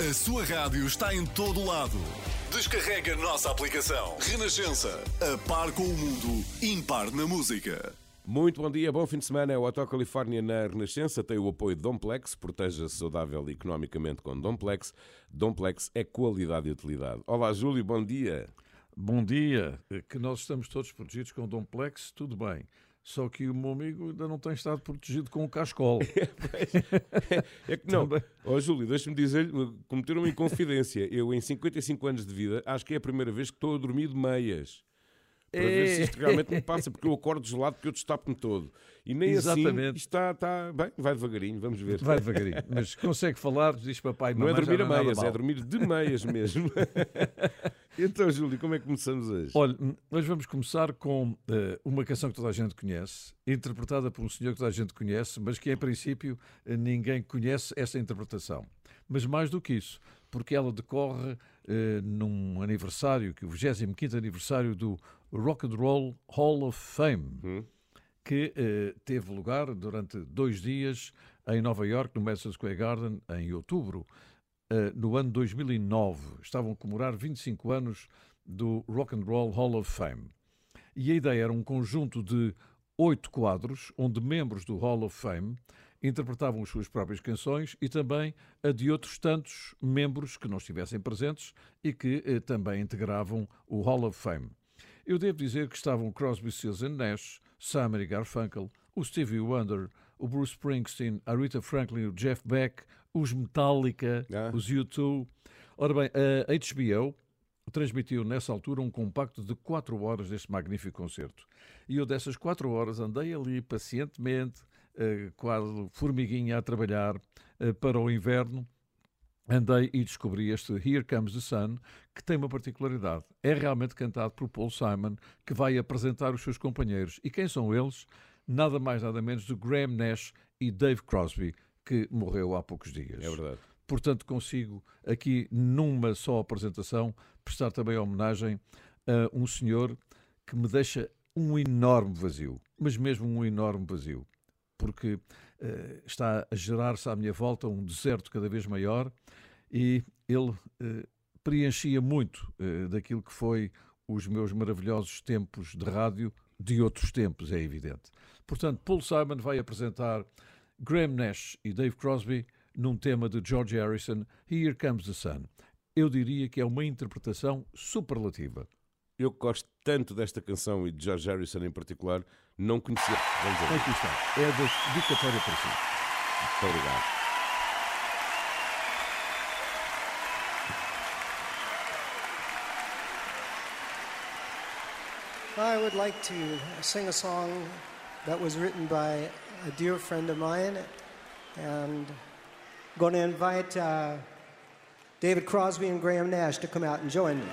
A sua rádio está em todo lado. Descarrega a nossa aplicação. Renascença. A par com o mundo, impar na música. Muito bom dia, bom fim de semana. O Hotel Califórnia na Renascença tem o apoio de Domplex. Proteja-se saudável e economicamente com Domplex. Domplex é qualidade e utilidade. Olá, Júlio, bom dia. Bom dia. Que nós estamos todos protegidos com Domplex, tudo bem. Só que o meu amigo ainda não tem estado protegido com o cascol. é que não. Ó oh, Júlio, deixa-me dizer, cometer uma inconfidência. Eu, em 55 anos de vida, acho que é a primeira vez que estou a dormir de meias. Para é... ver se isto realmente me passa, porque eu acordo gelado porque eu destapo-me todo. E nem assim Exatamente. assim está, está bem, vai devagarinho, vamos ver. Vai devagarinho, mas consegue falar, diz papai. Não é dormir a meias, é dormir de meias mesmo. então, Júlio, como é que começamos hoje? Olha, nós vamos começar com uh, uma canção que toda a gente conhece, interpretada por um senhor que toda a gente conhece, mas que em princípio eh, ninguém conhece essa interpretação. Mas mais do que isso, porque ela decorre uh, num aniversário, que é o 25 aniversário do Rock and Roll Hall of Fame. Hum que eh, teve lugar durante dois dias em Nova York, no Madison Square Garden, em outubro, eh, no ano 2009. Estavam a comemorar 25 anos do Rock and Roll Hall of Fame. E a ideia era um conjunto de oito quadros, onde membros do Hall of Fame interpretavam as suas próprias canções e também a de outros tantos membros que não estivessem presentes e que eh, também integravam o Hall of Fame. Eu devo dizer que estavam Crosby, Stills Nash, Simon e Garfunkel, o Stevie Wonder, o Bruce Springsteen, a Rita Franklin, o Jeff Beck, os Metallica, ah. os U2. Ora bem, a HBO transmitiu nessa altura um compacto de 4 horas deste magnífico concerto. E eu dessas 4 horas andei ali pacientemente, eh, quase formiguinha a trabalhar eh, para o inverno andei e descobri este Here Comes the Sun, que tem uma particularidade. É realmente cantado por Paul Simon, que vai apresentar os seus companheiros. E quem são eles? Nada mais, nada menos do Graham Nash e Dave Crosby, que morreu há poucos dias. É verdade. Portanto, consigo aqui, numa só apresentação, prestar também homenagem a um senhor que me deixa um enorme vazio, mas mesmo um enorme vazio porque está a gerar-se à minha volta um deserto cada vez maior e ele uh, preenchia muito uh, daquilo que foi os meus maravilhosos tempos de rádio de outros tempos, é evidente. Portanto, Paul Simon vai apresentar Graham Nash e Dave Crosby num tema de George Harrison, Here Comes the Sun. Eu diria que é uma interpretação superlativa. Eu gosto tanto desta canção e de George Harrison em particular, não conhecia. Vamos ver. Aqui está. É a dedicatória para si. Muito obrigado. I would like to sing a song that was written by a dear friend of mine, and I'm going to invite uh, David Crosby and Graham Nash to come out and join me.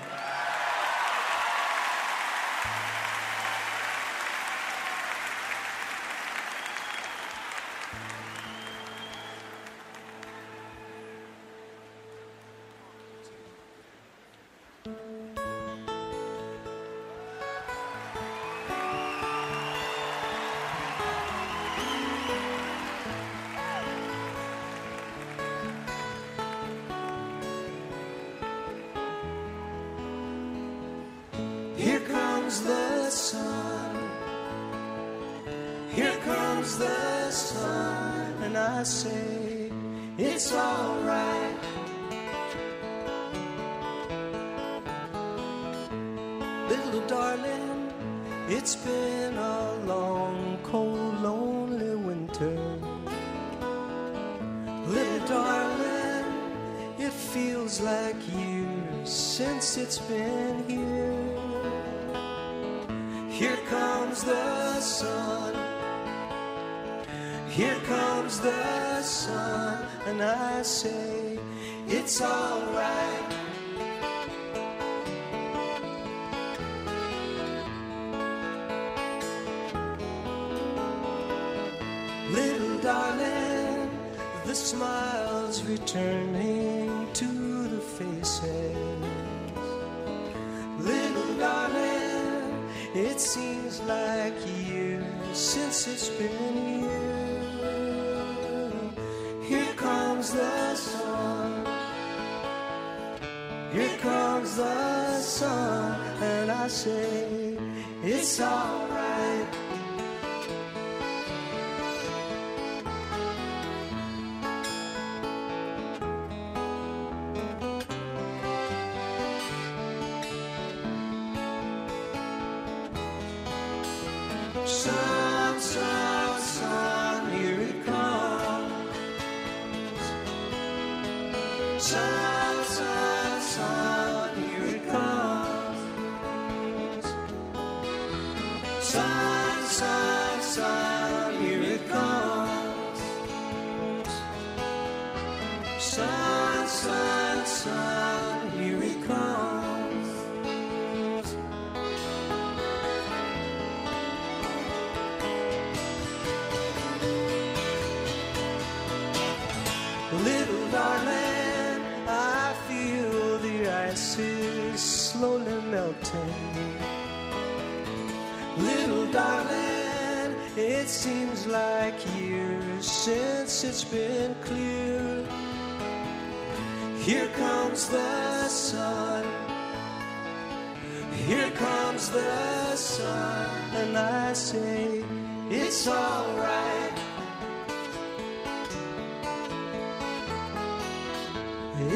I say it's alright.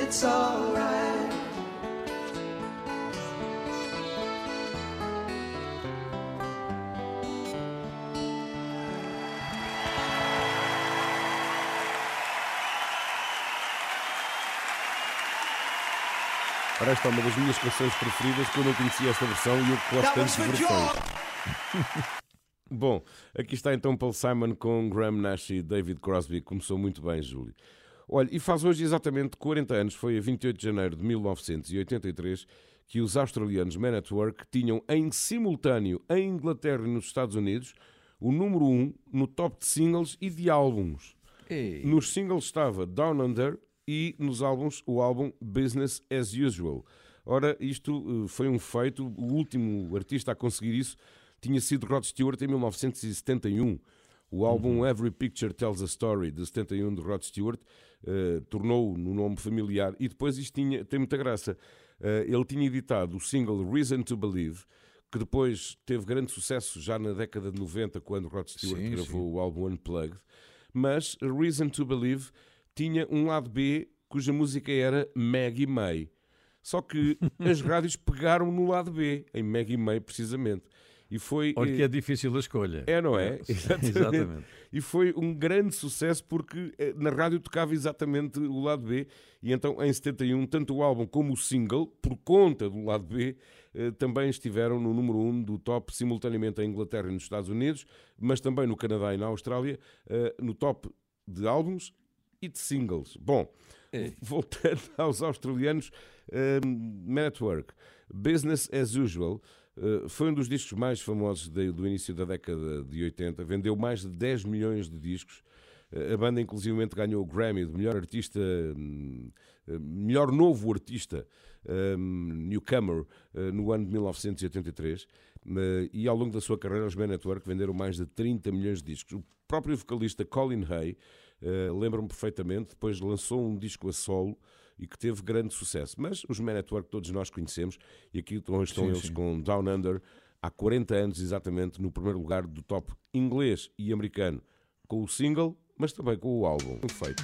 It's alright. Ora, esta é uma das minhas canções preferidas quando eu conheci esta versão e eu gosto tanto de versões. Bom, aqui está então Paul Simon com Graham Nash e David Crosby. Começou muito bem, Júlio. Olha, e faz hoje exatamente 40 anos, foi a 28 de janeiro de 1983, que os australianos Man at Work tinham em simultâneo em Inglaterra e nos Estados Unidos o número 1 no top de singles e de álbuns. Ei. Nos singles estava Down Under e nos álbuns o álbum Business as Usual. Ora, isto eh, foi um feito, o último artista a conseguir isso tinha sido Rod Stewart em 1971. O álbum Every Picture Tells a Story, de 71, de Rod Stewart, eh, tornou-o no nome familiar. E depois isto tinha, tem muita graça. Eh, ele tinha editado o single Reason to Believe, que depois teve grande sucesso já na década de 90, quando Rod Stewart Sim, gravou sim. o álbum Unplugged. Mas Reason to Believe tinha um lado B cuja música era Maggie May. Só que as rádios pegaram no lado B, em Maggie May precisamente. E foi. Olha eh, que é difícil a escolha. é, não é? Exatamente. E foi um grande sucesso porque eh, na rádio tocava exatamente o lado B. E então, em 71, tanto o álbum como o single, por conta do lado B, eh, também estiveram no número 1 do top simultaneamente em Inglaterra e nos Estados Unidos, mas também no Canadá e na Austrália, eh, no top de álbuns e de singles. Bom, voltando aos australianos, eh, Man at Work, Business as Usual. Uh, foi um dos discos mais famosos do início da década de 80, vendeu mais de 10 milhões de discos. Uh, a banda, inclusivamente, ganhou o Grammy de melhor artista, hum, uh, melhor novo artista, um, newcomer, no ano de 1983. Uh, e ao longo da sua carreira, os Man Network venderam mais de 30 milhões de discos. O próprio vocalista Colin Hay, lembro-me perfeitamente, depois lançou um disco a solo e que teve grande sucesso. Mas os Man Network todos nós conhecemos e aqui estão, estão Sim, eles sim. com Down Under há 40 anos exatamente no primeiro lugar do top inglês e americano com o single, mas também com o álbum. Um feito.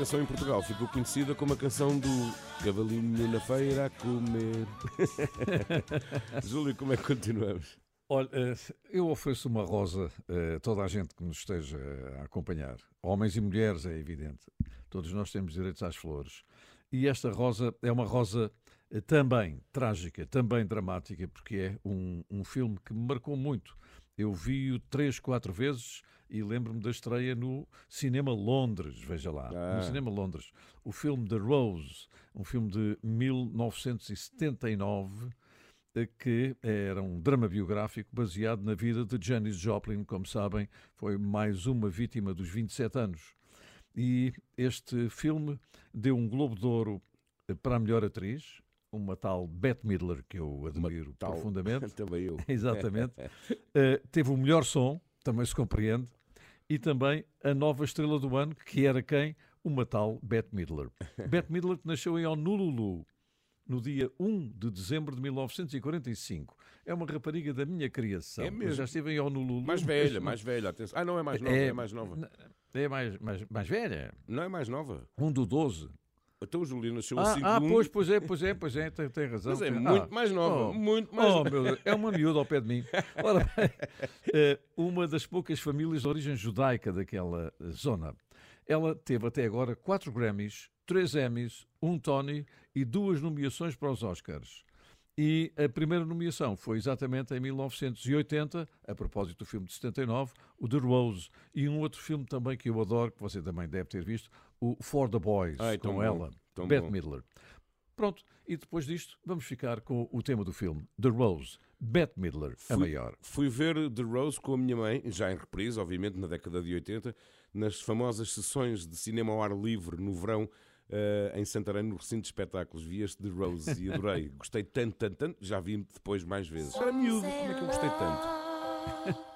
canção em Portugal ficou conhecida como a canção do Cavalinho na feira a comer. Júlio, como é que continuamos? Olha, eh, eu ofereço uma rosa a toda a gente que nos esteja a acompanhar. Homens e mulheres, é evidente. Todos nós temos direitos às flores. E esta rosa é uma rosa eh, também trágica, também dramática, porque é um, um filme que me marcou muito. Eu vi-o três, quatro vezes e lembro-me da estreia no Cinema Londres, veja lá, ah. no Cinema Londres. O filme The Rose, um filme de 1979, eh, que era um drama biográfico baseado na vida de Janis Joplin, como sabem, foi mais uma vítima dos 27 anos. E este filme deu um Globo de Ouro eh, para a melhor atriz, uma tal Bette Midler, que eu admiro tal, profundamente. Também eu. Exatamente. uh, teve o melhor som, também se compreende, e também a nova estrela do ano, que era quem? Uma tal Bette Midler. Bette Midler que nasceu em Honolulu no dia 1 de dezembro de 1945. É uma rapariga da minha criação. É mesmo? Já estive em Honolulu. Mais velha, mais velha. Atenção. Ah, não é mais nova, é, é mais nova. É mais, mais, mais velha? Não é mais nova. 1 do 12. Então o Julio nasceu ah, assim. Ah, pois, pois é, pois é, pois é, tem, tem razão. Mas é muito ah, mais nova, oh, muito mais oh, meu Deus, é uma miúda ao pé de mim. Ora bem, eh, uma das poucas famílias de origem judaica daquela zona. Ela teve até agora quatro Grammys, três Emmys, um Tony e duas nomeações para os Oscars. E a primeira nomeação foi exatamente em 1980, a propósito do filme de 79, o The Rose, e um outro filme também que eu adoro, que você também deve ter visto, o For the Boys, Ai, com bom, ela, Bette Midler. Pronto, e depois disto vamos ficar com o tema do filme, The Rose, Bette Midler, fui, a maior. Fui ver The Rose com a minha mãe, já em reprise, obviamente, na década de 80, nas famosas sessões de cinema ao ar livre no verão uh, em Santarém, no recinto de espetáculos. Vi este de Rose e adorei. gostei tanto, tanto, tanto. Já vi depois mais vezes. Era miúdo, como é que eu gostei tanto?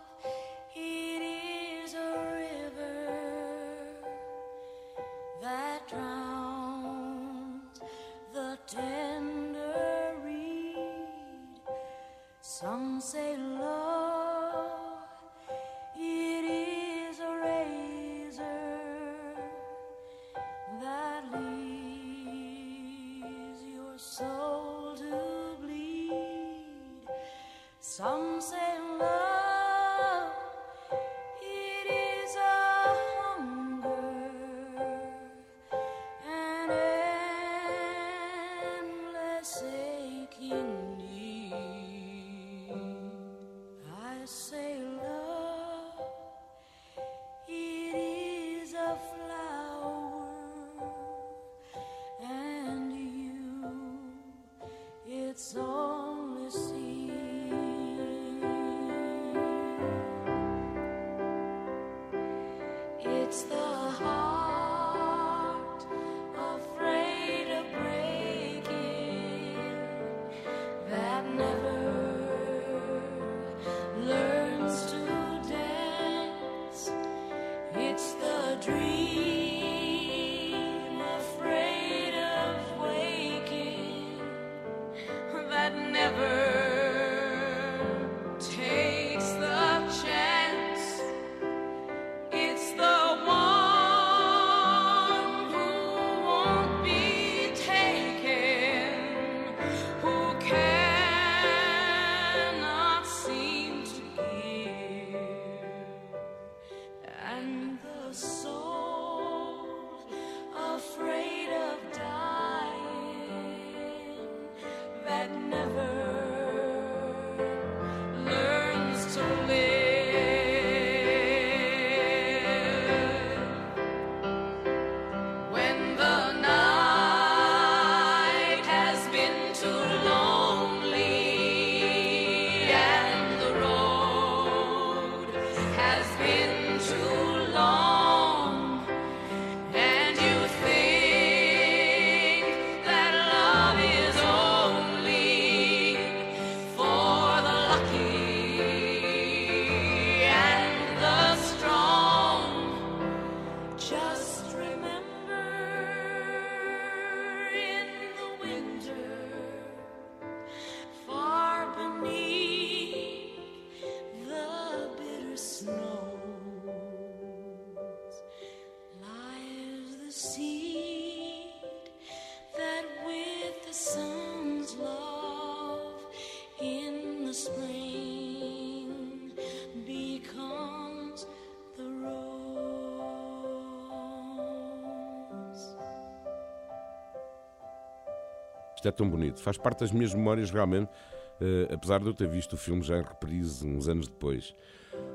Isto é tão bonito. Faz parte das minhas memórias realmente, uh, apesar de eu ter visto o filme já em reprise uns anos depois.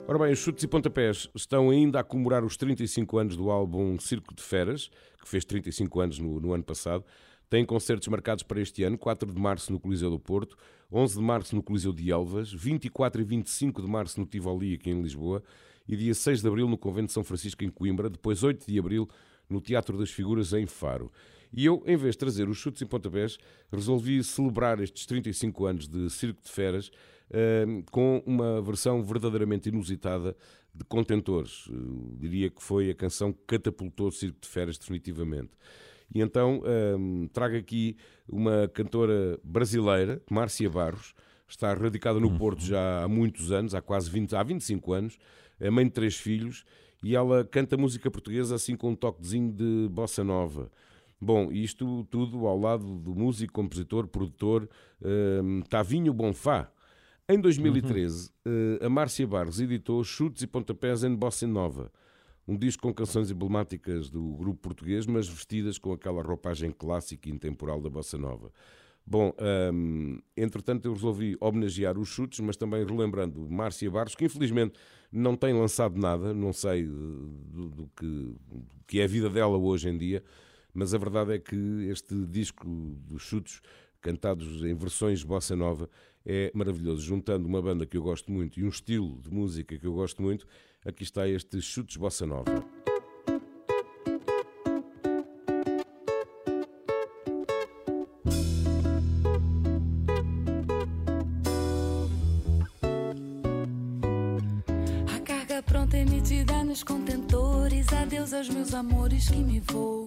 Ora bem, os chutes e pontapés estão ainda a comemorar os 35 anos do álbum Circo de Feras, que fez 35 anos no, no ano passado. Tem concertos marcados para este ano, 4 de março no Coliseu do Porto, 11 de março no Coliseu de Elvas, 24 e 25 de março no Tivoli, aqui em Lisboa, e dia 6 de abril no Convento de São Francisco, em Coimbra, depois 8 de abril no Teatro das Figuras, em Faro. E eu, em vez de trazer os chutes e pontapés, resolvi celebrar estes 35 anos de Circo de Feras uh, com uma versão verdadeiramente inusitada de Contentores. Uh, diria que foi a canção que catapultou o Circo de Feras definitivamente. E então um, trago aqui uma cantora brasileira, Márcia Barros, está radicada no Porto já há muitos anos, há quase 20, há 25 anos, é mãe de três filhos e ela canta música portuguesa assim com um toquezinho de bossa nova. Bom, isto tudo ao lado do músico, compositor, produtor um, Tavinho Bonfá. Em 2013, uhum. uh, a Márcia Barros editou Chutes e Pontapés em Bossa Nova um disco com canções emblemáticas do grupo português, mas vestidas com aquela roupagem clássica e intemporal da bossa nova. Bom, entretanto eu resolvi homenagear os chutes, mas também relembrando Márcia Barros, que infelizmente não tem lançado nada, não sei do, do, que, do que é a vida dela hoje em dia, mas a verdade é que este disco dos chutes, cantados em versões bossa nova, é maravilhoso. Juntando uma banda que eu gosto muito e um estilo de música que eu gosto muito, Aqui está este Chutes Bossa Nova. Meus amores que me vou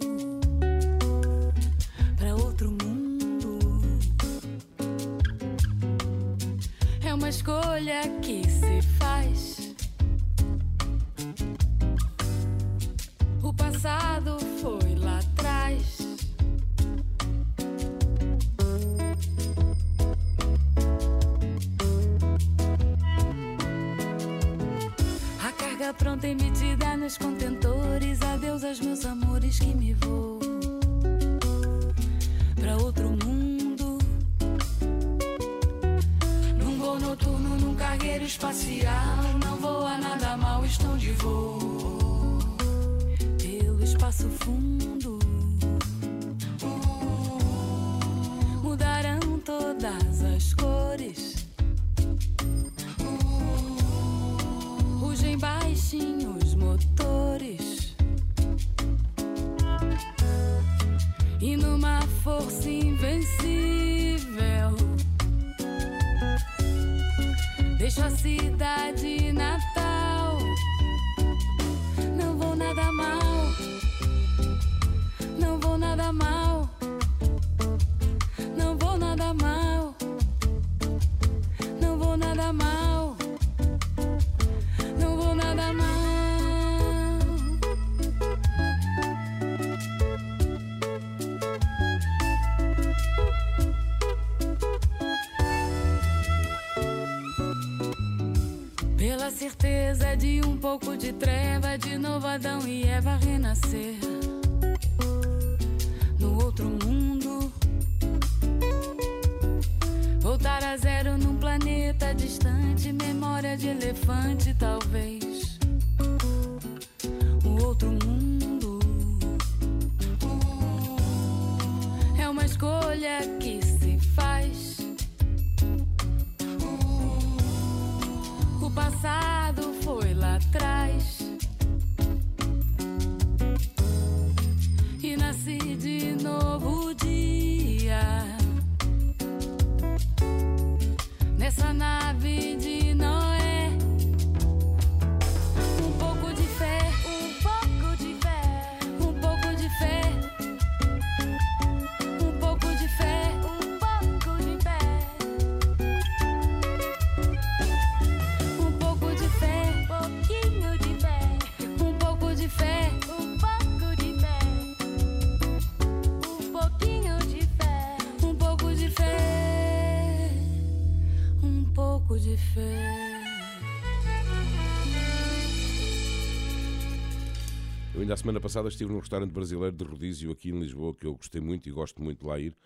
ainda a semana passada estive num restaurante brasileiro de rodízio aqui em Lisboa, que eu gostei muito e gosto muito de lá ir.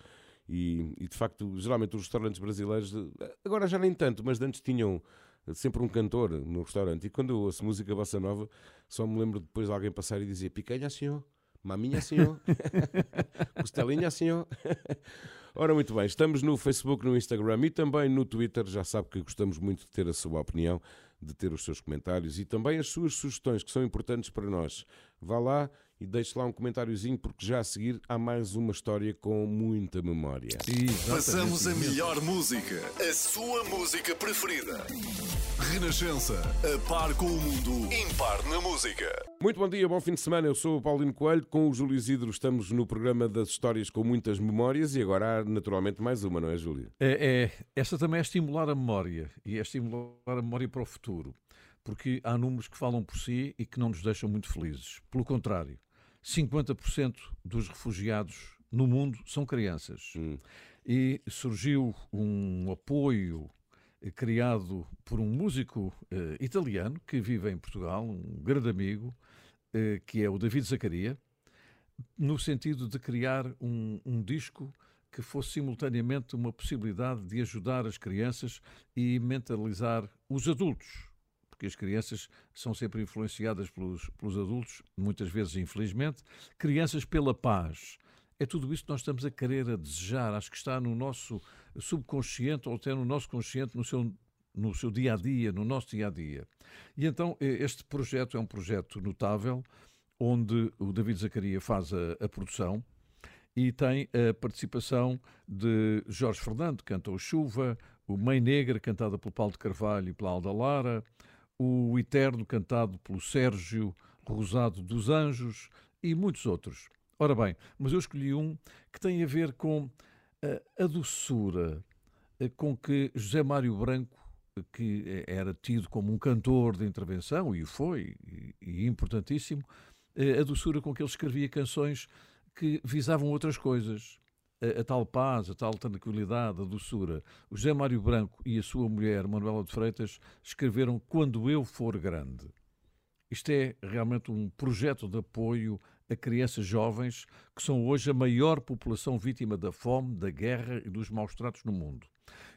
E, e, de facto, geralmente os restaurantes brasileiros, agora já nem tanto, mas antes tinham sempre um cantor no restaurante. E quando eu ouço música bossa nova, só me lembro depois de alguém passar e dizer picanha, senhor, maminha, senhor, costelinha, senhor. Ora, muito bem, estamos no Facebook, no Instagram e também no Twitter. Já sabe que gostamos muito de ter a sua opinião, de ter os seus comentários e também as suas sugestões, que são importantes para nós. Vá lá e deixe lá um comentáriozinho, porque já a seguir há mais uma história com muita memória. Passamos a melhor música, a sua música preferida. Renascença, a par com o mundo, impar na música. Muito bom dia, bom fim de semana. Eu sou o Paulino Coelho, com o Júlio Isidro estamos no programa das histórias com muitas memórias e agora há naturalmente mais uma, não é, Júlio? É, é, essa também é estimular a memória e é estimular a memória para o futuro porque há números que falam por si e que não nos deixam muito felizes. Pelo contrário, 50% dos refugiados no mundo são crianças. Hum. E surgiu um apoio criado por um músico eh, italiano que vive em Portugal, um grande amigo, eh, que é o David Zacaria, no sentido de criar um, um disco que fosse simultaneamente uma possibilidade de ajudar as crianças e mentalizar os adultos porque as crianças são sempre influenciadas pelos, pelos adultos, muitas vezes infelizmente. Crianças pela paz. É tudo isso que nós estamos a querer, a desejar. Acho que está no nosso subconsciente ou até no nosso consciente, no seu, no seu dia a dia, no nosso dia a dia. E então eh, este projeto é um projeto notável, onde o David Zacaria faz a, a produção e tem a participação de Jorge Fernando, que canta o Chuva, o Mãe Negra, cantada pelo Paulo de Carvalho e pela Alda Lara, o Eterno, cantado pelo Sérgio Rosado dos Anjos e muitos outros. Ora bem, mas eu escolhi um que tem a ver com a, a doçura com que José Mário Branco, que era tido como um cantor de intervenção, e foi, e, e importantíssimo, a doçura com que ele escrevia canções que visavam outras coisas a, tal paz, a tal tranquilidade, a doçura. O José Mário Branco e a sua mulher, Manuela de Freitas, escreveram Quando Eu For Grande. Isto é realmente um projeto de apoio a crianças jovens que são hoje a maior população vítima da fome, da guerra e dos maus tratos no mundo.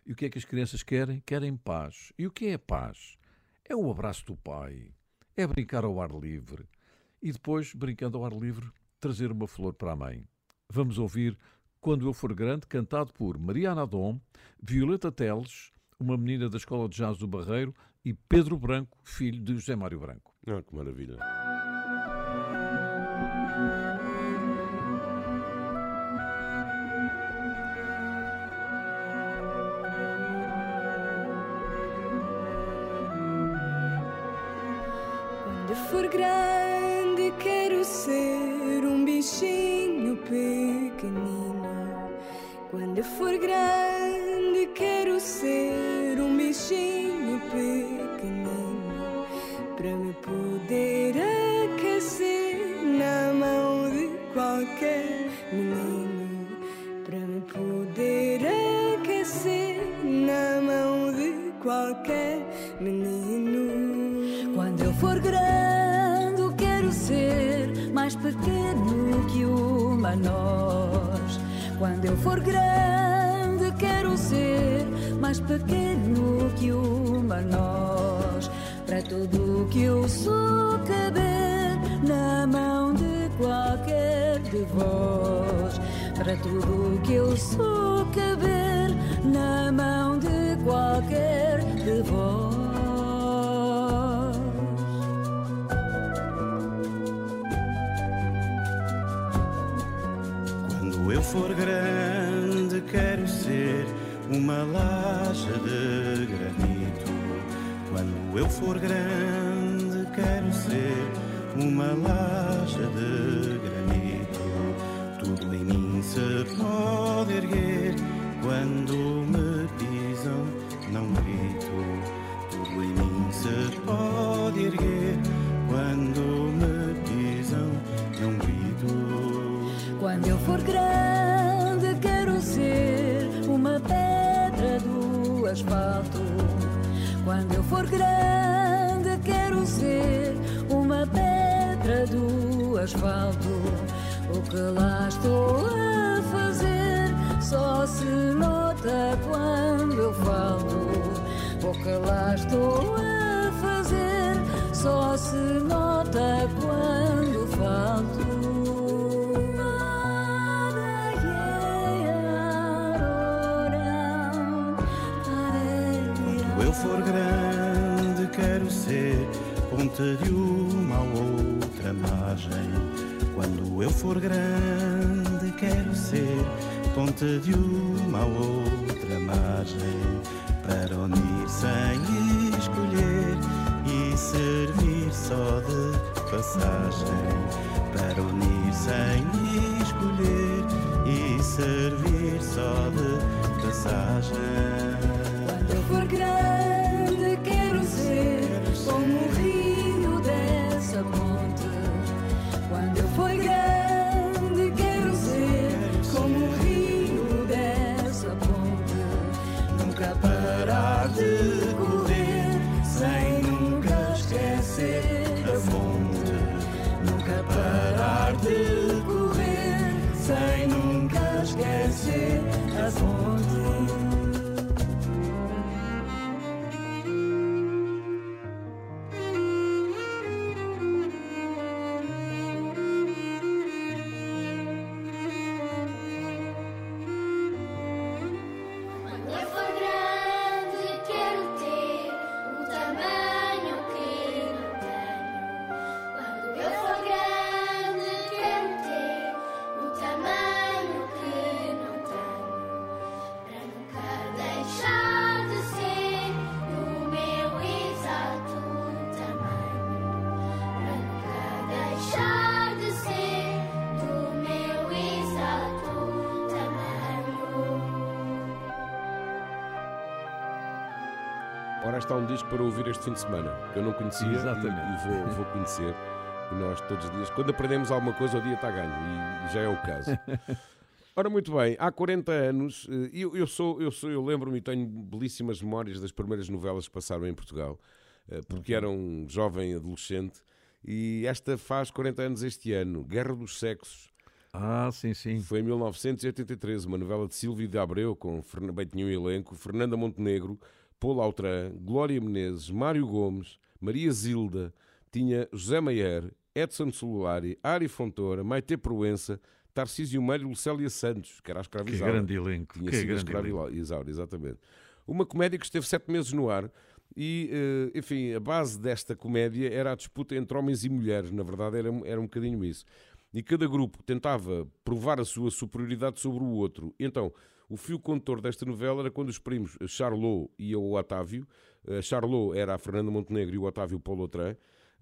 E o que é que as crianças querem? Querem paz. E o que é paz? É o abraço do pai, é brincar ao ar livre e depois, brincando ao ar livre, trazer uma flor para a mãe. Vamos ouvir quando Eu For Grande, cantado por Mariana Adom, Violeta Teles, uma menina da Escola de Jazz do Barreiro, e Pedro Branco, filho de José Mário Branco. Ah, que maravilha! Quando for grande, quero ser um bichinho pequenino for grande, quero ser um bichinho pequenino quando eu for grande, quero ser mais pequeno que uma noz. Para tudo que eu sou, caber na mão de qualquer de vós. Para tudo que eu sou, caber grande, quero ser uma laje de granito. Quando eu for grande, quero ser uma laje de granito. Tudo em mim se pode erguer quando me pisam, não grito. Tudo em mim se pode erguer que lá estou a fazer só se nota quando eu falo, pouca lá estou a fazer, só se nota quando falo. Quando eu for grande, quero ser ponte de Quando eu for grande, quero ser ponte de uma ou outra margem. Para unir sem escolher e servir só de passagem. Para unir sem escolher e servir só de passagem. Quando eu for grande, what I do. Disco para ouvir este fim de semana, que eu não conhecia e- Exatamente. e, vou, vou conhecer. E nós todos os dias, quando aprendemos alguma coisa, o dia está ganho, e, e já é o caso. Ora, muito bem, há 40 anos, eh, eu, eu sou, eu sou, eu lembro-me e tenho belíssimas memórias das primeiras novelas que passaram em Portugal, eh, porque era um jovem adolescente, e esta faz 40 anos este ano, Guerra dos Sexos. Ah, sim, sim. Foi em 1983, uma novela de Silvio de Abreu, com bem tinha um elenco, Fernanda Montenegro, Paulo Altran, Glória Menezes, Mário Gomes, Maria Zilda, tinha José Maier, Edson Celulari, Ari Fontoura, Maite Proença, Tarcísio Meiro e Lucélia Santos, que era a Que escravizada. grande elenco. Tinha que sido grande Isaura, exatamente. Uma comédia que esteve sete meses no ar e, eh, enfim, a base desta comédia era a disputa entre homens e mulheres. Na verdade, era, era um bocadinho isso. E cada grupo tentava provar a sua superioridade sobre o outro. Então, o fio condutor desta novela era quando os primos Charlot e o Otávio, a Charlot era a Fernanda Montenegro e o Otávio Paulo Outram,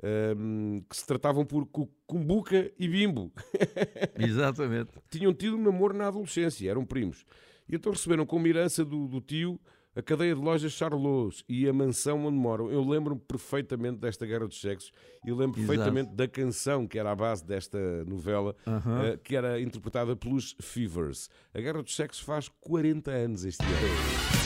ehm, que se tratavam por cu- Cumbuca e Bimbo Exatamente. tinham tido um namoro na adolescência, eram primos. E então receberam como herança do, do tio a cadeia de lojas Charlots e a mansão onde moram. Eu lembro-me perfeitamente desta Guerra dos Sexos e lembro Exato. perfeitamente da canção que era a base desta novela, Aham. eh, que era interpretada pelos Fevers. A Guerra dos Sexos faz 40 anos este ano.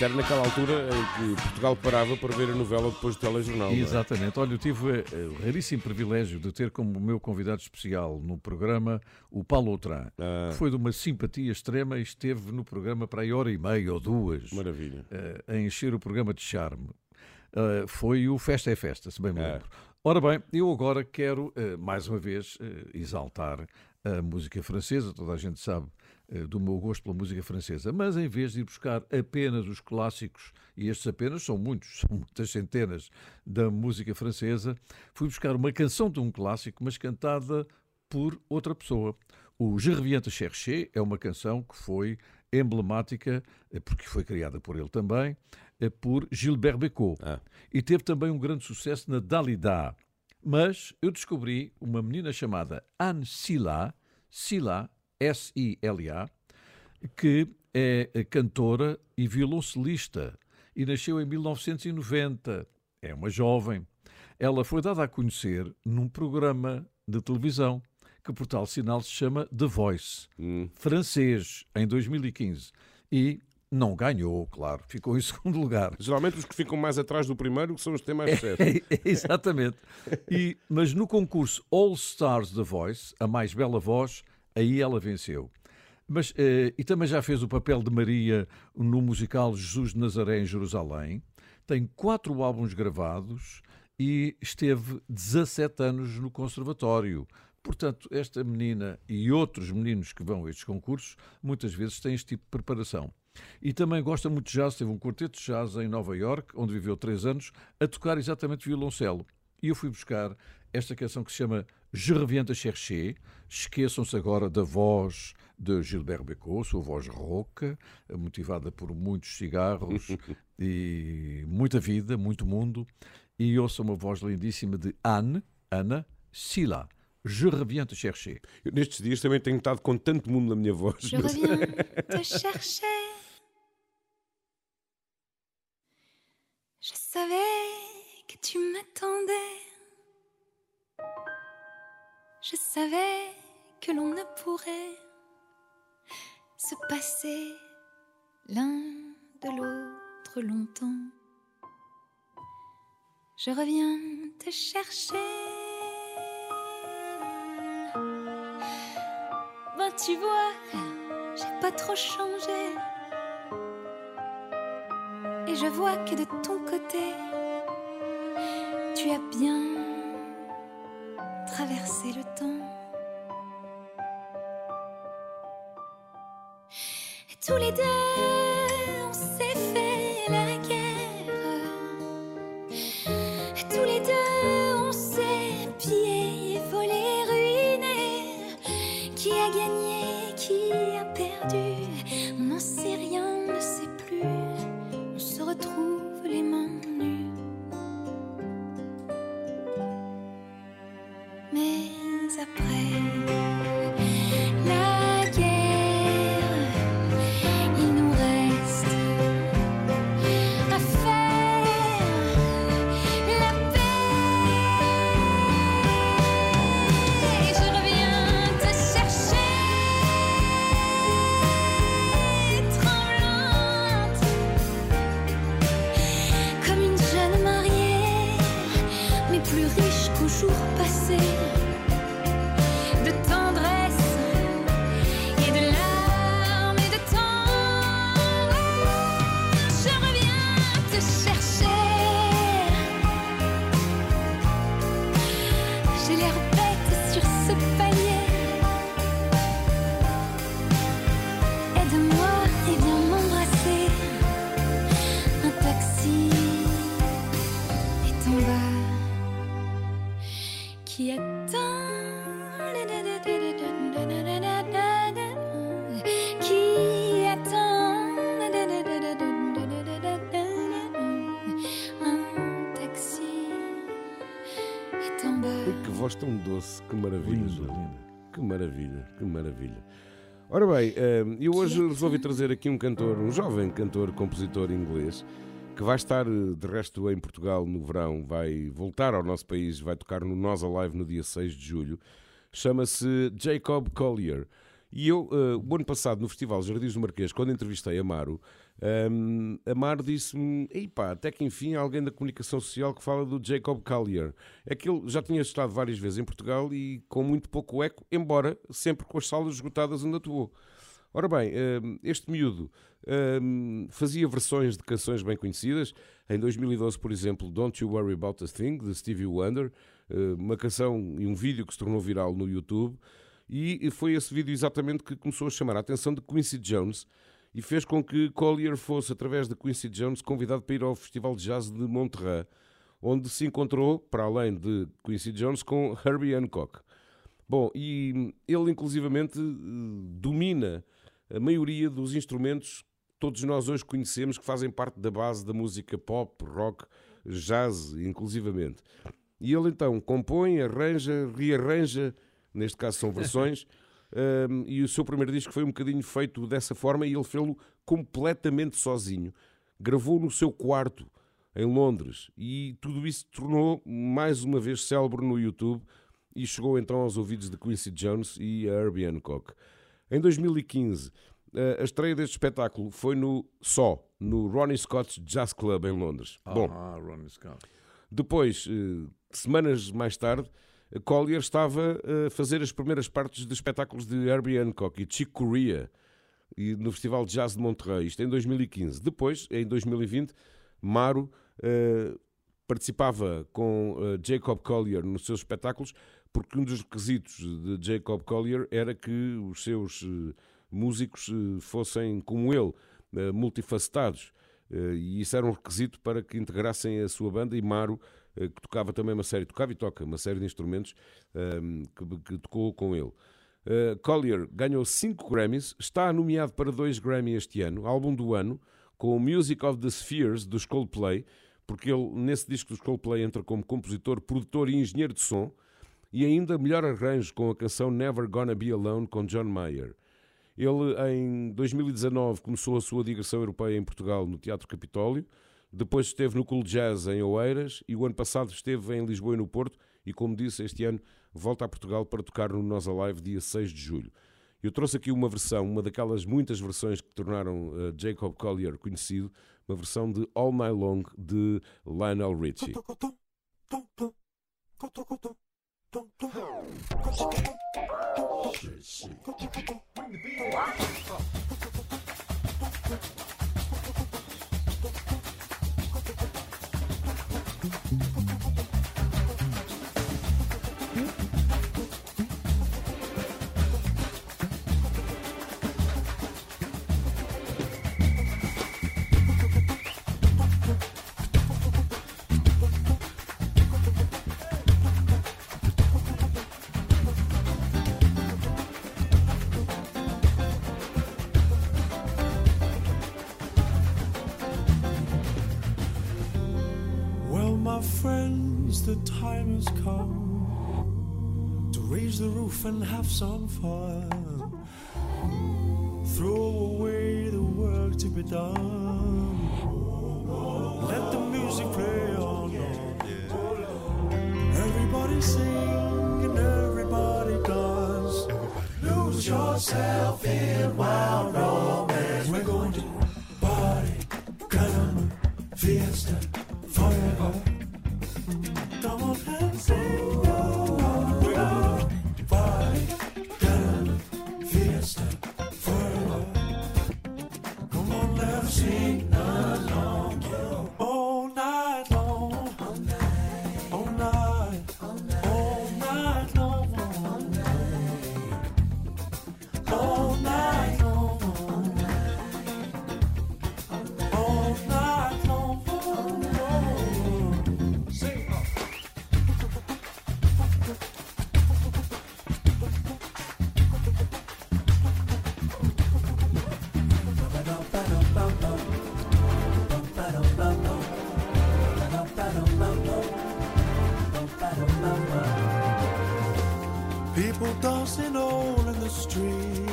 Era naquela altura em que Portugal parava para ver a novela depois do telejornal. é? Exatamente. Olha, eu tive eh, o raríssimo privilégio de ter como meu convidado especial no programa o Paulo Outran. Ah. que Foi de uma simpatia extrema e esteve no programa para aí hora e meia ou duas. Maravilha. eh, a encher o programa de charme. Eh, foi o Festa é Festa, se bem me É. lembro. Ora bem, eu agora quero, eh, mais uma vez, exaltar a música francesa. Toda a gente sabe do meu gosto pela música francesa, mas em vez de ir buscar apenas os clássicos, e estes apenas são muitos, são muitas centenas da música francesa, fui buscar uma canção de um clássico, mas cantada por outra pessoa. O Je reviens te chercher é uma canção que foi emblemática, eh, porque foi criada por ele também, eh, por Gilbert Bécaud. Ah. E teve também um grande sucesso na Dalida. Mas eu descobri uma menina chamada Anne Silla, Silla, S-I-L-A, que é cantora e violoncelista e nasceu em 1990. É uma jovem. Ela foi dada a conhecer num programa de televisão que por tal sinal se chama The Voice, francês, em 2015. E não ganhou, claro, ficou em segundo lugar. Geralmente os que ficam mais atrás do primeiro são os que têm mais sucesso. Exatamente. E, mas no concurso All Stars The Voice, a mais bela voz, aí ela venceu. Mas, eh, e também já fez o papel de Maria no musical Jesus de Nazaré em Jerusalém. Tem quatro álbuns gravados e esteve 17 anos no conservatório. Portanto, esta menina e outros meninos que vão a estes concursos muitas vezes têm este tipo de preparação. E também gosta muito de jazz, teve um quarteto de jazz em Nova York, onde viveu três anos, a tocar exatamente violoncelo. E eu fui buscar esta canção que se chama Je reviens te chercher. Esqueçam-se agora da voz de Gilbert Bécaud, sua voz rouca, motivada por muitos cigarros e muita vida, muito mundo. E ouçam uma voz lindíssima de Anne, Ana Silla. Je reviens te chercher. Eu, nestes dias também tenho estado com tanto mundo na minha voz. Je reviens te chercher. Je savais que tu m'attendais. Je savais que l'on ne pourrait se passer l'un de l'autre longtemps. Je reviens te chercher. Ben tu vois, j'ai pas trop changé. Et je vois que de ton côté, tu as bien traversé le temps. Tous les deux, on s'est fait la guerre. Tous les deux, on s'est pillé, volé, ruiné. Qui a gagné, que maravilha. Ora bem, eh, eu hoje resolvi trazer aqui um cantor, um jovem cantor, compositor inglês, que vai estar eh, de resto em Portugal no verão, vai voltar ao nosso país, vai tocar no Nós Alive no dia 6 de julho. Chama-se Jacob Collier. E eu, uh, o ano passado, no Festival Jardins do Marquês, quando entrevistei a Maro, um, a Maro disse-me: pá, até que enfim há alguém da comunicação social que fala do Jacob Collier. É que ele já tinha estado várias vezes em Portugal e com muito pouco eco, embora sempre com as salas esgotadas onde atuou. Ora bem, este miúdo fazia versões de canções bem conhecidas. Em 2012, por exemplo, Don't You Worry About a Thing, de Stevie Wonder, uma canção e um vídeo que se tornou viral no YouTube. E foi esse vídeo exatamente que começou a chamar a atenção de Quincy Jones e fez com que Collier fosse, através de Quincy Jones, convidado para ir ao Festival de Jazz de Monterrey, onde se encontrou, para além de Quincy Jones, com Herbie Hancock. Bom, e ele inclusivamente domina a maioria dos instrumentos que todos nós hoje conhecemos que fazem parte da base da música pop, rock, jazz, inclusivamente. E ele então compõe, arranja, rearranja neste caso são versões, um, e o seu primeiro disco foi um bocadinho feito dessa forma e ele fez-lo completamente sozinho. Gravou no seu quarto, em Londres, e tudo isso tornou mais uma vez célebre no YouTube e chegou então aos ouvidos de Quincy Jones e a Herbie Hancock. Em 2015, a estreia deste espetáculo foi no só, no Ronnie Scott's Jazz Club em Londres. Ah, Bom, Ronnie Scott. Depois, eh, semanas mais tarde, Collier estava a fazer as primeiras partes de espetáculos de Herbie Hancock e Chick Corea e no Festival de Jazz de Monterrey, isto em 2015. Depois, em 2020, Maro uh, participava com uh, Jacob Collier nos seus espetáculos, porque um dos requisitos de Jacob Collier era que os seus músicos fossem, como ele, multifacetados. e isso era um requisito para que integrassem a sua banda e Maro eh, que tocava também uma série, tocava e toca uma série de instrumentos um, ehm, que, que, tocou com ele. Uh, Collier ganhou 5 Grammys, está nomeado para 2 Grammy este ano, álbum do ano, com o Music of the Spheres dos Coldplay, porque ele nesse disco dos Coldplay entra como compositor, produtor e engenheiro de som, e ainda melhor arranjo com a canção Never Gonna Be Alone com John Mayer. Ele em 2019 começou a sua digressão europeia em Portugal no Teatro Capitólio, depois esteve no Cool Jazz em Oeiras e o ano passado esteve em Lisboa e no Porto. E como disse, este ano volta a Portugal para tocar no Nós Alive dia 6 de julho. Eu trouxe aqui uma versão, uma daquelas muitas versões que tornaram uh, Jacob Collier conhecido, uma versão de All Night Long de Lionel Richie. And have some fun. Throw away the work to be done. Let the music play on. Everybody sing and everybody dance. Lose yourself in wild dancing all in the street.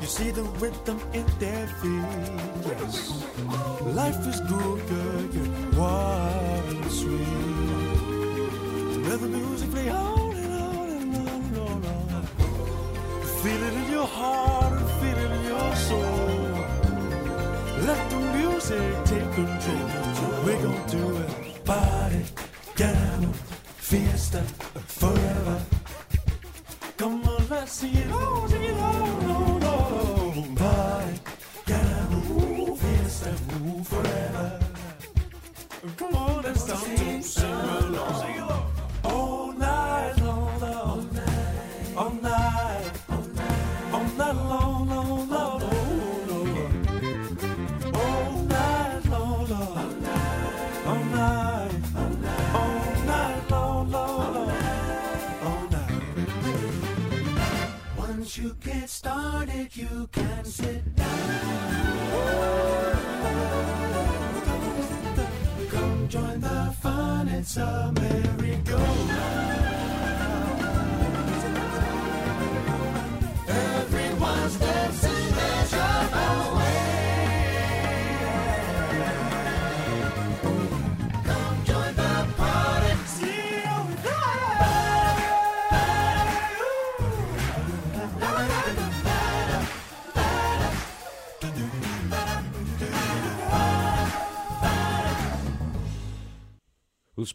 You see the rhythm in their feet. Life is good, good, good, wild and sweet. Let the music play on and on and on and on. Feel it in your heart and feel it in your soul. Let the music take control. We're gonna do it. Party,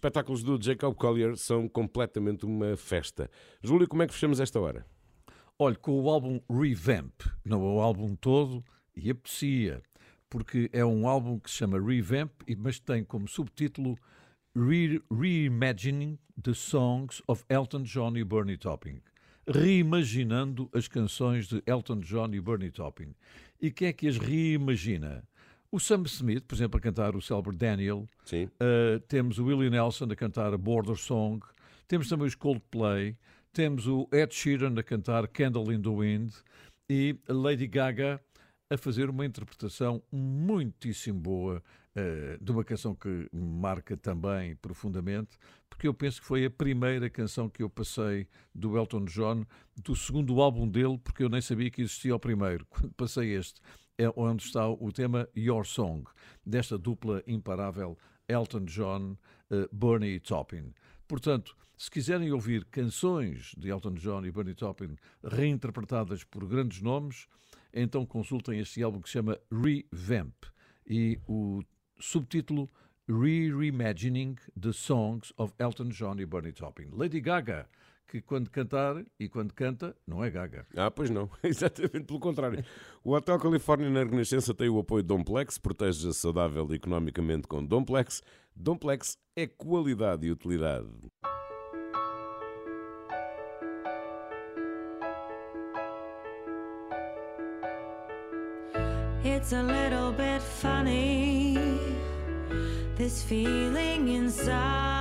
espetáculos do Jacob Collier são completamente uma festa. Júlio, como é que fechamos esta hora? Olha, com o álbum Revamp, não é o álbum todo, e aprecia, porque é um álbum que se chama Revamp, mas tem como subtítulo Re- Reimagining the Songs of Elton John e Bernie Taupin. Reimaginando as canções de Elton John e Bernie Taupin. E quem é que as reimagina? O Sam Smith, por exemplo, a cantar o célebre Daniel. Uh, temos o Willie Nelson a cantar a Border Song. Temos também os Coldplay. Temos o Ed Sheeran a cantar Candle in the Wind. E a Lady Gaga a fazer uma interpretação muitíssimo boa uh, de uma canção que me marca também profundamente, porque eu penso que foi a primeira canção que eu passei do Elton John, do segundo álbum dele, porque eu nem sabia que existia o primeiro. Quando passei este, é onde está o tema Your Song, desta dupla imparável Elton John, uh, Bernie Taupin. Portanto, se quiserem ouvir canções de Elton John e Bernie Taupin reinterpretadas por grandes nomes, então consultem este álbum que se chama Revamp e o subtítulo Re-Reimagining the Songs of Elton John e Bernie Taupin. Lady Gaga, que quando cantar e quando canta, não é Gaga. Ah, pois não. Exatamente pelo contrário. O Hotel Califórnia na Renascença tem o apoio de Domplex, protege-se saudável e economicamente com Domplex. Domplex é qualidade e utilidade. It's a little bit funny, this feeling inside.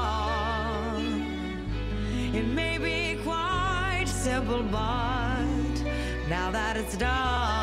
It may be quite simple, but now that it's done,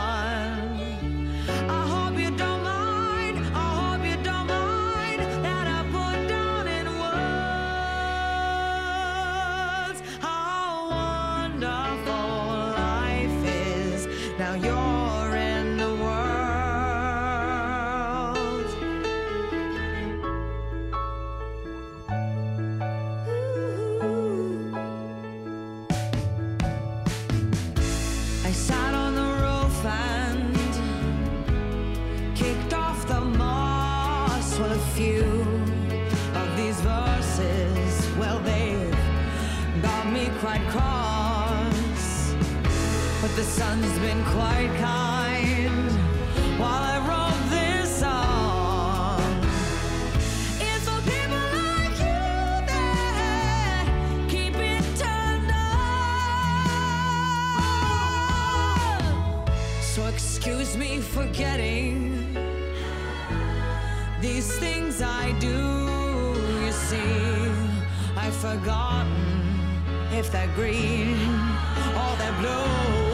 the sun's been quite kind while I wrote this song. It's for people like you that keep it turned on. So excuse me for getting these things I do. You see, I've forgotten if they're green or they're blue.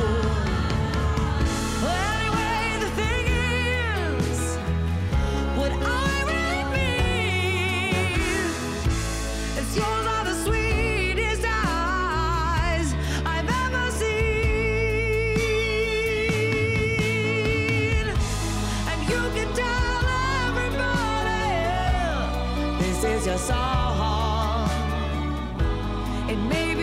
Is your song. It may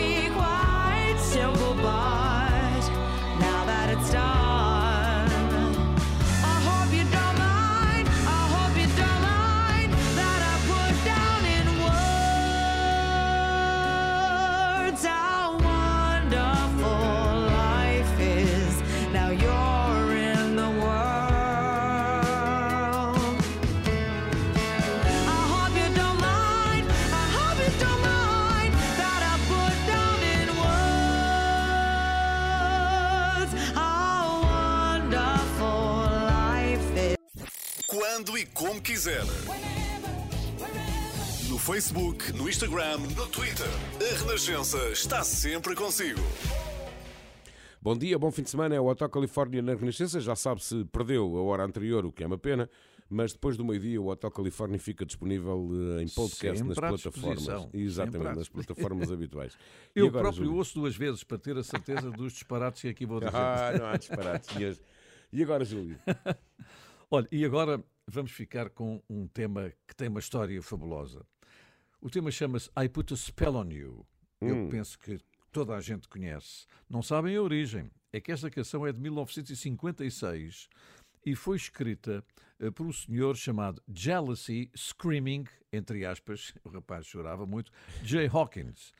Quando e como quiser. No Facebook, no Instagram, no Twitter. A Renascença está sempre consigo. Bom dia, bom fim de semana. É o Hotel Califórnia na Renascença. Já sabe se perdeu a hora anterior, o que é uma pena. Mas depois do meio-dia, o Hotel Califórnia fica disponível eh, em podcast Sempre nas à plataformas. Exatamente, nas plataformas habituais. Eu agora, próprio Júlio? ouço duas vezes para ter a certeza dos disparates que aqui vou dizer. Ah, não há disparates. E agora, Júlio? Olha, e agora vamos ficar com um tema que tem uma história fabulosa. O tema chama-se I Put a Spell on You. Eu Hum. penso que toda a gente conhece. Não sabem a origem. É que esta canção é de 1956 e foi escrita eh, por um senhor chamado Jealousy Screaming, entre aspas, o rapaz chorava muito, Jay Hawkins.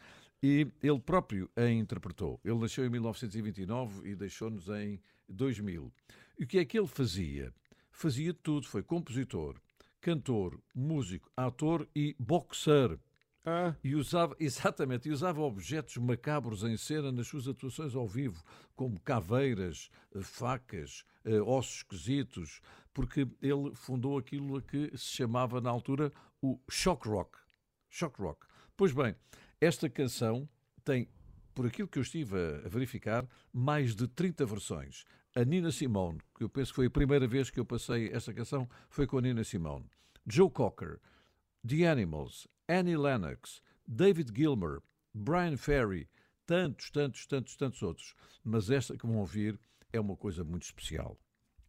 E ele próprio a interpretou. Ele nasceu em 1929 e deixou-nos em 2000. E o que é que ele fazia? Fazia tudo. Foi compositor, cantor, músico, ator e boxer. Ah, E usava, exatamente, e usava objetos macabros em cena nas suas atuações ao vivo, como caveiras, eh, facas, eh, ossos esquisitos, porque ele fundou aquilo a que se chamava na altura o shock rock. Shock rock. Pois bem, esta canção tem, por aquilo que eu estive a verificar, mais de 30 versões. A Nina Simone, que eu penso que foi a primeira vez que eu passei esta canção, foi com a Nina Simone. Joe Cocker, The Animals, Annie Lennox, David Gilmer, Brian Ferry, tantos, tantos, tantos, tantos outros. Mas esta que vão ouvir é uma coisa muito especial.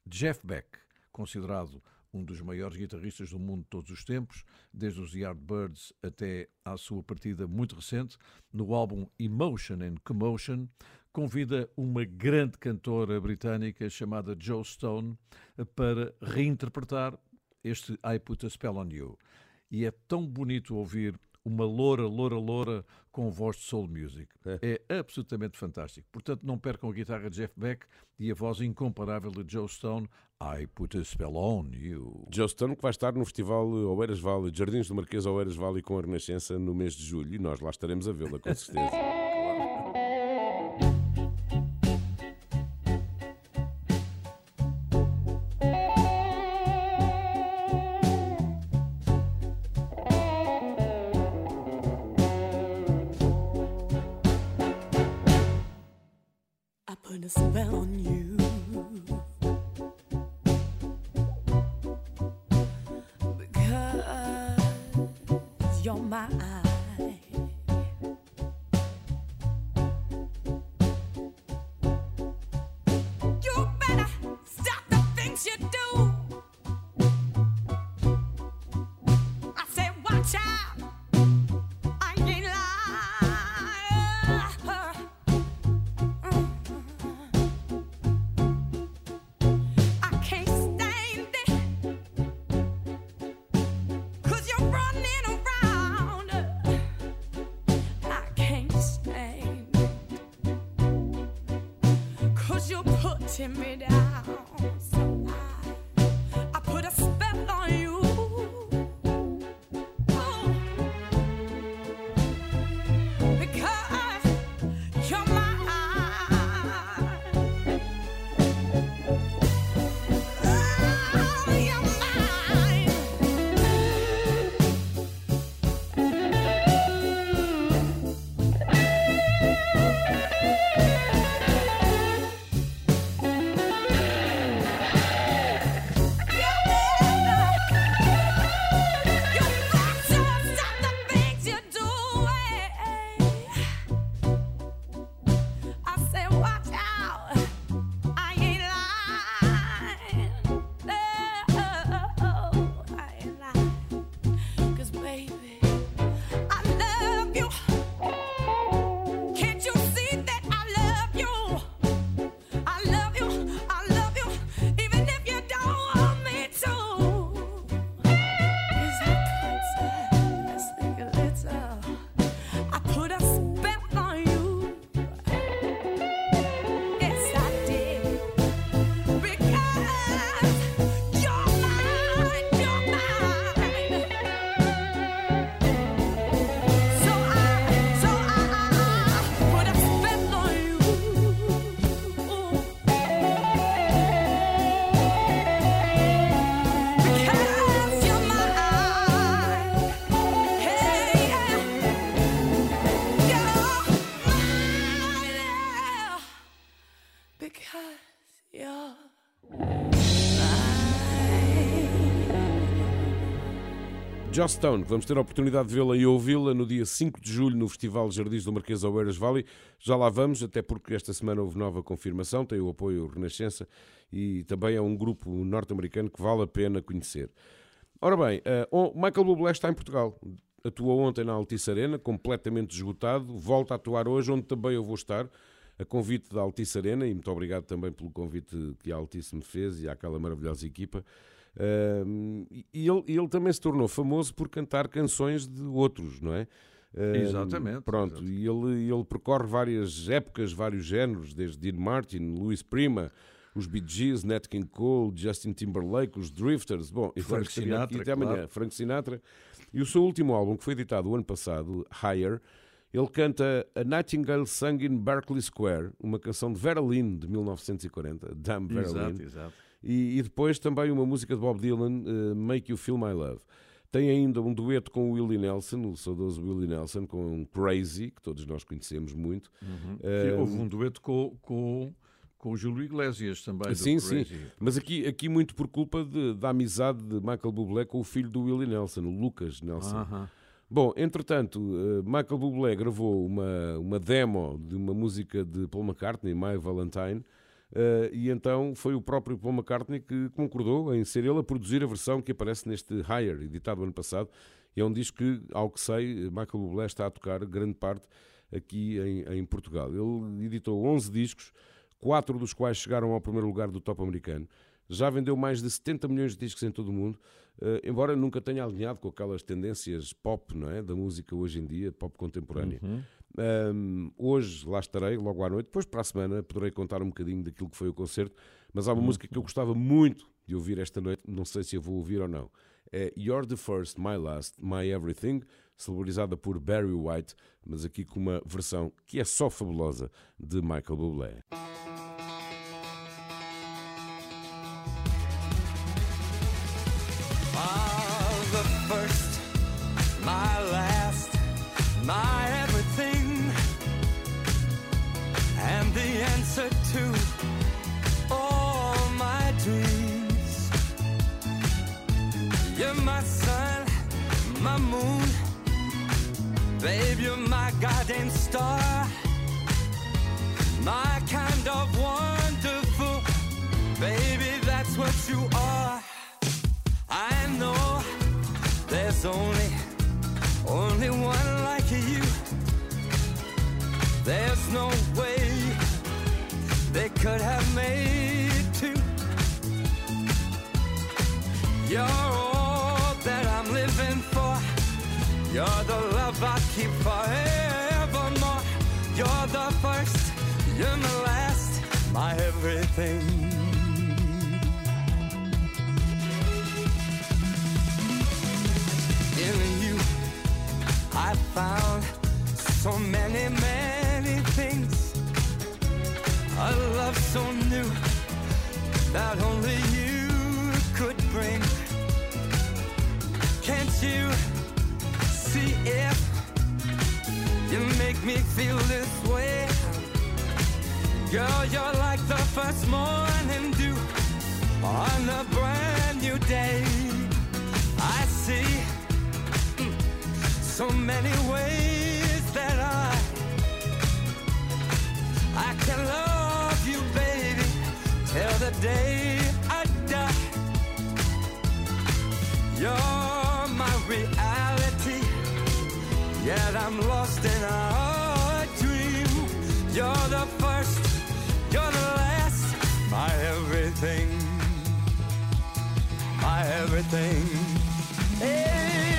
Jeff Beck, considerado um dos maiores guitarristas do mundo de todos os tempos, desde os Yardbirds até à sua partida muito recente, no álbum Emotion and Commotion, convida uma grande cantora britânica chamada Joe Stone para reinterpretar este I Put a Spell on You. E é tão bonito ouvir uma loura, loura, loura com voz de soul music. É absolutamente fantástico. Portanto, não percam a guitarra de Jeff Beck e a voz incomparável de Joe Stone. I Put a Spell on You. Joe Stone que vai estar no Festival Oeiras Valley, Jardins do Marquês Oeiras Valley com a Renascença no mês de julho e nós lá estaremos a vê-la, com certeza. spell on you. Putting me Joss Stone, vamos ter a oportunidade de vê-la e ouvi-la no dia 5 de julho no Festival Jardins do Marquês Oeiras Valley. Já lá vamos, até porque esta semana houve nova confirmação, tem o apoio Renascença e também é um grupo norte-americano que vale a pena conhecer. Ora bem, o Michael Bublé está em Portugal. Atuou ontem na Altice Arena, completamente esgotado. Volta a atuar hoje, onde também eu vou estar, a convite da Altice Arena, e muito obrigado também pelo convite que a Altice me fez e àquela maravilhosa equipa. E ele, ele também se tornou famoso por cantar canções de outros, não é? Um, Exatamente, Pronto, exato. e ele, ele percorre várias épocas, vários géneros, desde Dean Martin, Luis Prima, os Bee Gees, Nat King Cole, Justin Timberlake, os Drifters, bom, e Frank aqui Sinatra, até amanhã, claro. Frank Sinatra. E o seu último álbum, que foi editado o ano passado, Higher, ele canta A Nightingale Sung in Berkeley Square, uma canção de Vera Lynn, de 1940, Damn Vera Exato, Lynn. exato. E, e depois também uma música de Bob Dylan, eh, Make You Feel My Love. Tem ainda um dueto com o Willie Nelson, o saudoso Willie Nelson, com Crazy, que todos nós conhecemos muito. Eh, Que Houve um dueto com, com, com o Júlio Iglesias também. Sim, sim. Mas aqui, aqui muito por culpa de- da amizade de Michael Bublé com o filho do Willie Nelson, o Lucas Nelson. Bom, entretanto, eh, Michael Bublé gravou uma, uma demo de uma música de Paul McCartney, My Valentine, eh, e então foi o próprio Paul McCartney que concordou em ser ele a produzir a versão que aparece neste Higher, editado ano passado. E é um disco que, ao que sei, Michael Bublé está a tocar grande parte aqui em, em Portugal. Ele editou 11 discos, quatro dos quais chegaram ao primeiro lugar do top americano. Já vendeu mais de 70 milhões de discos em todo o mundo, eh, embora nunca tenha alinhado com aquelas tendências pop, não é? Da música hoje em dia, pop contemporânea. Um, hoje lá estarei, logo à noite. Depois, para a semana, poderei contar um bocadinho daquilo que foi o concerto. Mas há uma música que eu gostava muito de ouvir esta noite, não sei se eu vou ouvir ou não. É You're the First, My Last, My Everything, celebrizada por Barry White, mas aqui com uma versão que é só fabulosa de Michael Bublé. The first, my last, my babe, you're my goddamn star, my kind of wonderful, baby, that's what you are. I know there's only, only one like you. There's no way they could have made two. You're You're the love I keep forevermore. You're the first, you're my last, my everything. In you, I found so many, many things. A love so new that only you could bring. Can't you see if you make me feel this way? Girl, you're like the first morning dew on a brand new day. I see mm, so many ways that I I can love you, baby, till the day I die. You're yet I'm lost in a dream. You're the first, you're the last, my everything, my everything. Hey,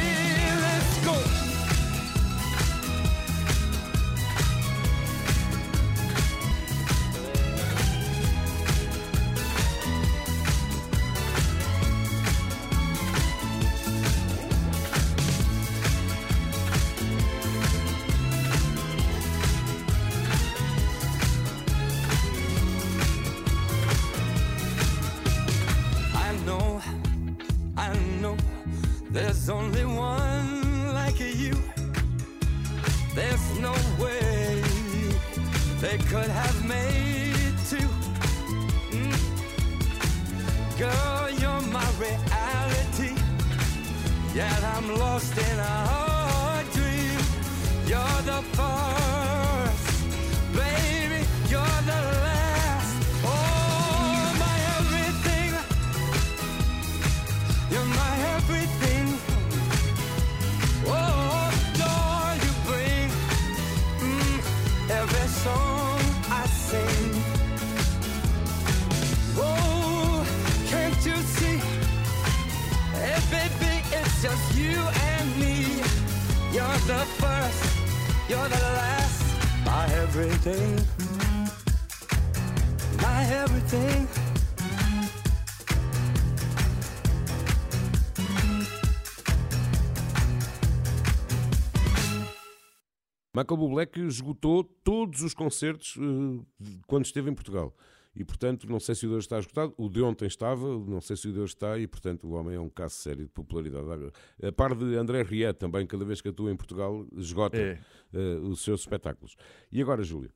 Michael Bublé esgotou todos os concertos eh, quando esteve em Portugal. E, portanto, não sei se o de hoje está esgotado. O de ontem estava, não sei se o de hoje está, e, portanto, o homem é um caso sério de popularidade. A par de André Riet, também, cada vez que atua em Portugal, esgota É. eh, os seus espetáculos. E agora, Júlio?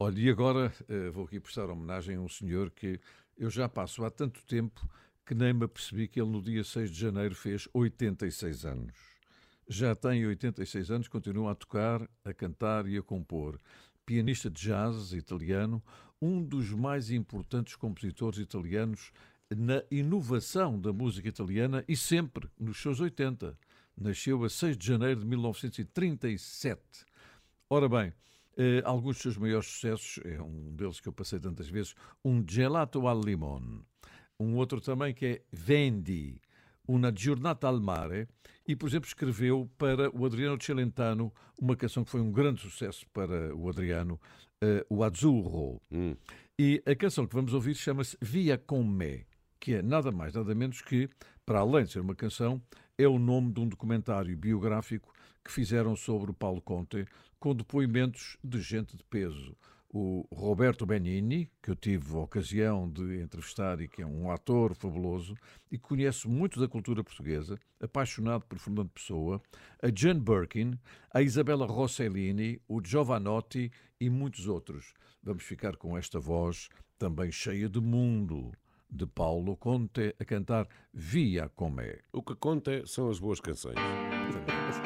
Olha, e agora eh, vou aqui prestar homenagem a um senhor que eu já passo há tanto tempo que nem me apercebi que ele no dia 6 de janeiro fez 86 anos. Já tem 86 anos, continua a tocar, a cantar e a compor. Pianista de jazz italiano, um dos mais importantes compositores italianos na inovação da música italiana e sempre nos seus 80. Nasceu a 6 de janeiro de 1937. Ora bem, eh, alguns dos seus maiores sucessos, é um deles que eu passei tantas vezes, um Gelato al Limone. Um outro também que é Vendi, Una Giornata al Mare, e, por exemplo, escreveu para o Adriano Celentano uma canção que foi um grande sucesso para o Adriano, eh, o Azzurro. E a canção que vamos ouvir chama-se Via con me, que é nada mais, nada menos que, para além de ser uma canção, é o nome de um documentário biográfico que fizeram sobre o Paulo Conte, com depoimentos de gente de peso. O Roberto Benigni, que eu tive a ocasião de entrevistar e que é um ator fabuloso e que conhece muito da cultura portuguesa, apaixonado por Fernando Pessoa, a Jane Birkin, a Isabella Rossellini, o Giovanotti e muitos outros. Vamos ficar com esta voz também cheia de mundo de Paulo Conte a cantar Via Comé. O que conta são as boas canções.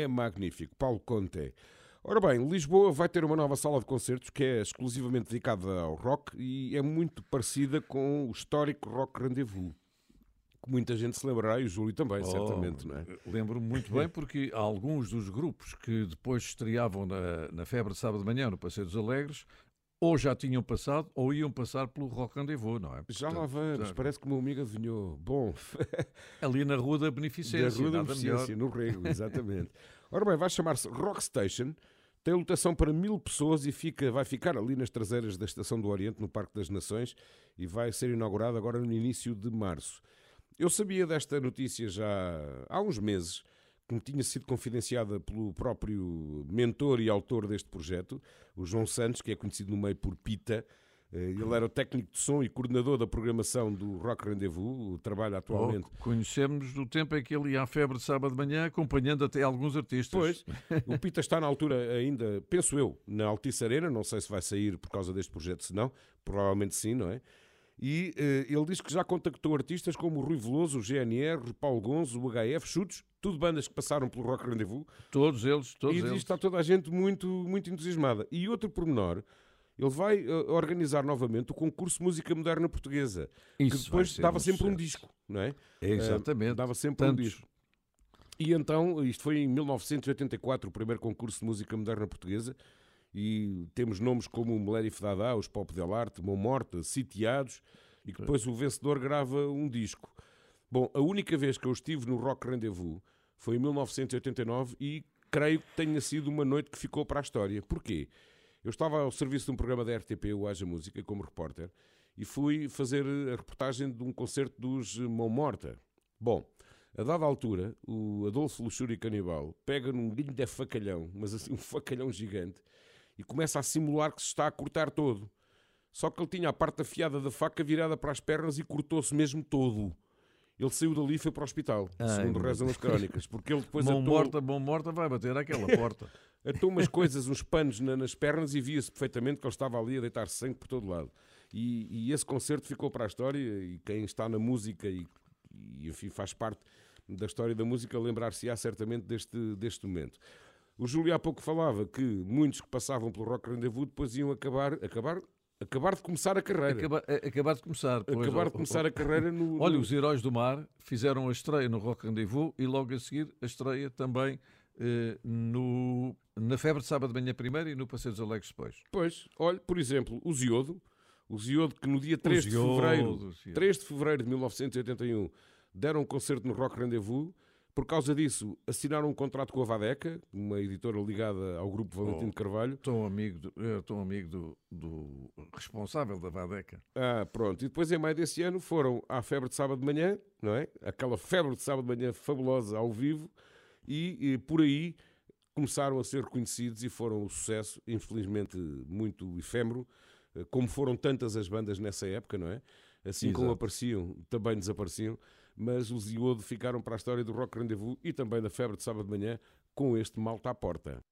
É magnífico. Paulo Conte. Ora bem, Lisboa vai ter uma nova sala de concertos que é exclusivamente dedicada ao rock e é muito parecida com o histórico Rock Rendezvous. Que muita gente se lembrará, e o Júlio também, certamente, não é? Oh, Lembro-me muito bem porque alguns dos grupos que depois estreavam na, na Febre de Sábado de Manhã no Passeio dos Alegres ou já tinham passado ou iam passar pelo Rock Rendezvous, não é? Já lá Portanto, vamos, parece que o meu amigo adivinhou. Bom, Ali na Rua da Beneficência, da Rua da Beneficência, melhor. no Rego, exatamente. Ora bem, vai chamar-se Rock Station, tem lotação para mil pessoas e fica, vai ficar ali nas traseiras da Estação do Oriente, no Parque das Nações, e vai ser inaugurado agora no início de março. Eu sabia desta notícia já há uns meses, que me tinha sido confidenciada pelo próprio mentor e autor deste projeto, o João Santos, que é conhecido no meio por Pita. Eh, Ele era o técnico de som e coordenador da programação do Rock Rendezvous, trabalha atualmente Oh, conhecemos do tempo em que ele ia à Febre de Sábado de Manhã acompanhando até alguns artistas. Pois, o Pita está na altura ainda, penso eu, na Altice Arena, não sei se vai sair por causa deste projeto, se não, provavelmente sim, não é? E eh, ele diz que já contactou artistas como o Rui Veloso, o GNR, o Paulo Gonzo, o HF, Chutes, tudo bandas que passaram pelo Rock Rendezvous. Todos eles, todos e diz que eles. está toda a gente muito, muito entusiasmada. E outro pormenor, ele vai eh, organizar novamente o concurso Música Moderna Portuguesa, Isso que depois dava um sempre um disco, não é? É, exatamente. Eh, dava sempre um Tantos. disco. E então, isto foi em 1984, o primeiro concurso de música moderna portuguesa, e temos nomes como o Melério Fedadá, os Pop Del Arte, Mão Morta, Sitiados, e que depois o vencedor grava um disco. Bom, a única vez que eu estive no Rock Rendezvous foi em 1989 e creio que tenha sido uma noite que ficou para a história. Porquê? Eu estava ao serviço de um programa da RTP, o Haja Música, como repórter, e fui fazer a reportagem de um concerto dos Mão Morta. Bom, a dada altura, o Adolfo Luxúria Canibal pega num guilho de facalhão, mas assim um facalhão gigante, e começa a simular que se está a cortar todo. Só que ele tinha a parte afiada da faca virada para as pernas e cortou-se mesmo todo. Ele saiu dali e foi para o hospital, Ai, segundo meu rezam as crónicas, porque ele depois mão atou, morta, mão morta vai bater àquela porta. atou umas coisas, uns panos na- nas pernas e via-se perfeitamente que ele estava ali a deitar sangue por todo lado. E, e esse concerto ficou para a história e quem está na música e, e enfim, faz parte da história da música lembrar-se-á certamente deste, deste momento. O Júlio há pouco falava que muitos que passavam pelo Rock Rendezvous depois iam acabar, acabar, acabar de começar a carreira. Acaba- acabar de começar. pois, Acabar de começar a carreira no- Olha, no- os Heróis do Mar fizeram a estreia no Rock Rendezvous e logo a seguir a estreia também eh, no, na Febre de Sábado de Manhã primeiro e no Passeio dos Alegres depois. Pois, olha, por exemplo, o Ziodo, O Ziodo que no dia 3 de fevereiro, Ziodo, Ziodo. 3 de fevereiro de 1981 deram um concerto no Rock Rendezvous. Por causa disso, assinaram um contrato com a Vadeca, uma editora ligada ao grupo Valentino Oh. Carvalho. Tão amigo, do, eu tão amigo do, do responsável da Vadeca. Ah, pronto. E depois, em maio desse ano, foram à Febre de Sábado de Manhã, não é? Aquela Febre de Sábado de Manhã fabulosa ao vivo. E, e por aí começaram a ser reconhecidos e foram um sucesso, infelizmente muito efêmero, eh, como foram tantas as bandas nessa época, não é? Assim como Exato. apareciam, também desapareciam. Mas os Iodo ficaram para a história do Rock Rendezvous e também da Febre de Sábado de Manhã com este Malta à Porta.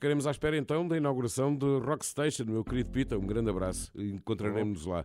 Ficaremos à espera então da inauguração de Rock Station, meu querido Pita. Um grande abraço. Encontraremos-nos lá.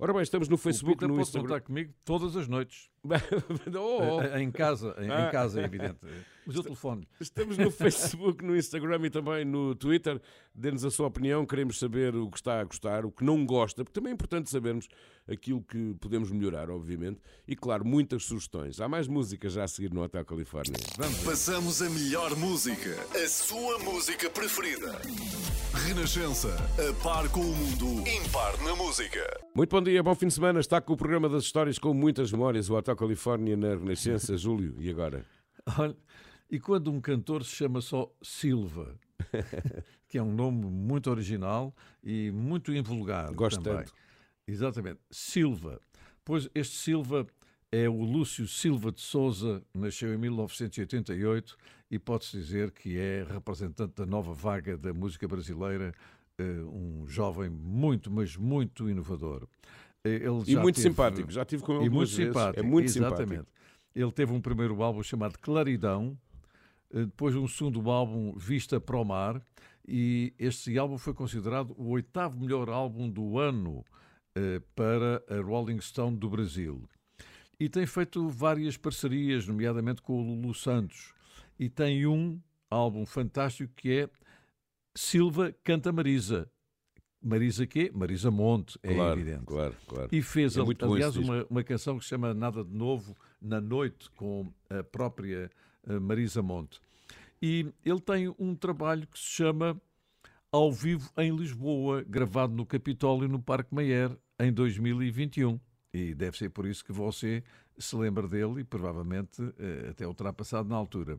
Ora bem, estamos no O Facebook, Pita no pode Instagram. contar comigo todas as noites. Oh, oh. Em casa, em, em Ah. casa, é evidente. Mas eu telefone. Estamos no Facebook, no Instagram e também no Twitter. Dê-nos a sua opinião, queremos saber o que está a gostar, o que não gosta, porque também é importante sabermos aquilo que podemos melhorar, obviamente. E claro, muitas sugestões. Há mais músicas já a seguir no Hotel Califórnia. Vamos. Passamos a melhor música, a sua música preferida. Renascença, a par com o mundo, impar na música. Muito bom dia, bom fim de semana. Está com o programa das histórias com muitas memórias, o Hotel Califórnia na Renascença. Júlio, e agora? Olha, e quando um cantor se chama só Silva, que é um nome muito original e muito invulgar Gosto também. tanto. Exatamente, Silva. Pois este Silva é o Lúcio Silva de Souza, nasceu em 1988 e pode-se dizer que é representante da nova vaga da música brasileira, eh, um jovem muito, mas muito inovador. Eh, Ele E muito teve- simpático. Já tive com ele e muito vezes. simpático. É muito exatamente. simpático. Ele teve um primeiro álbum chamado Claridão, depois um segundo álbum, Vista para o Mar, e este álbum foi considerado o oitavo melhor álbum do ano eh, para a Rolling Stone do Brasil. E tem feito várias parcerias, nomeadamente com o Lulu Santos. E tem um álbum fantástico que é Silva Canta Marisa. Marisa quê? Marisa Monte, é Claro, evidente. claro, claro. E fez, É aliás, uma, uma canção que se chama Nada de Novo na Noite, com a própria eh, Marisa Monte. E ele tem um trabalho que se chama Ao Vivo em Lisboa, gravado no Capitólio, no Parque Mayer, em 2021. E deve ser por isso que você se lembra dele e provavelmente eh, até o terá passado na altura.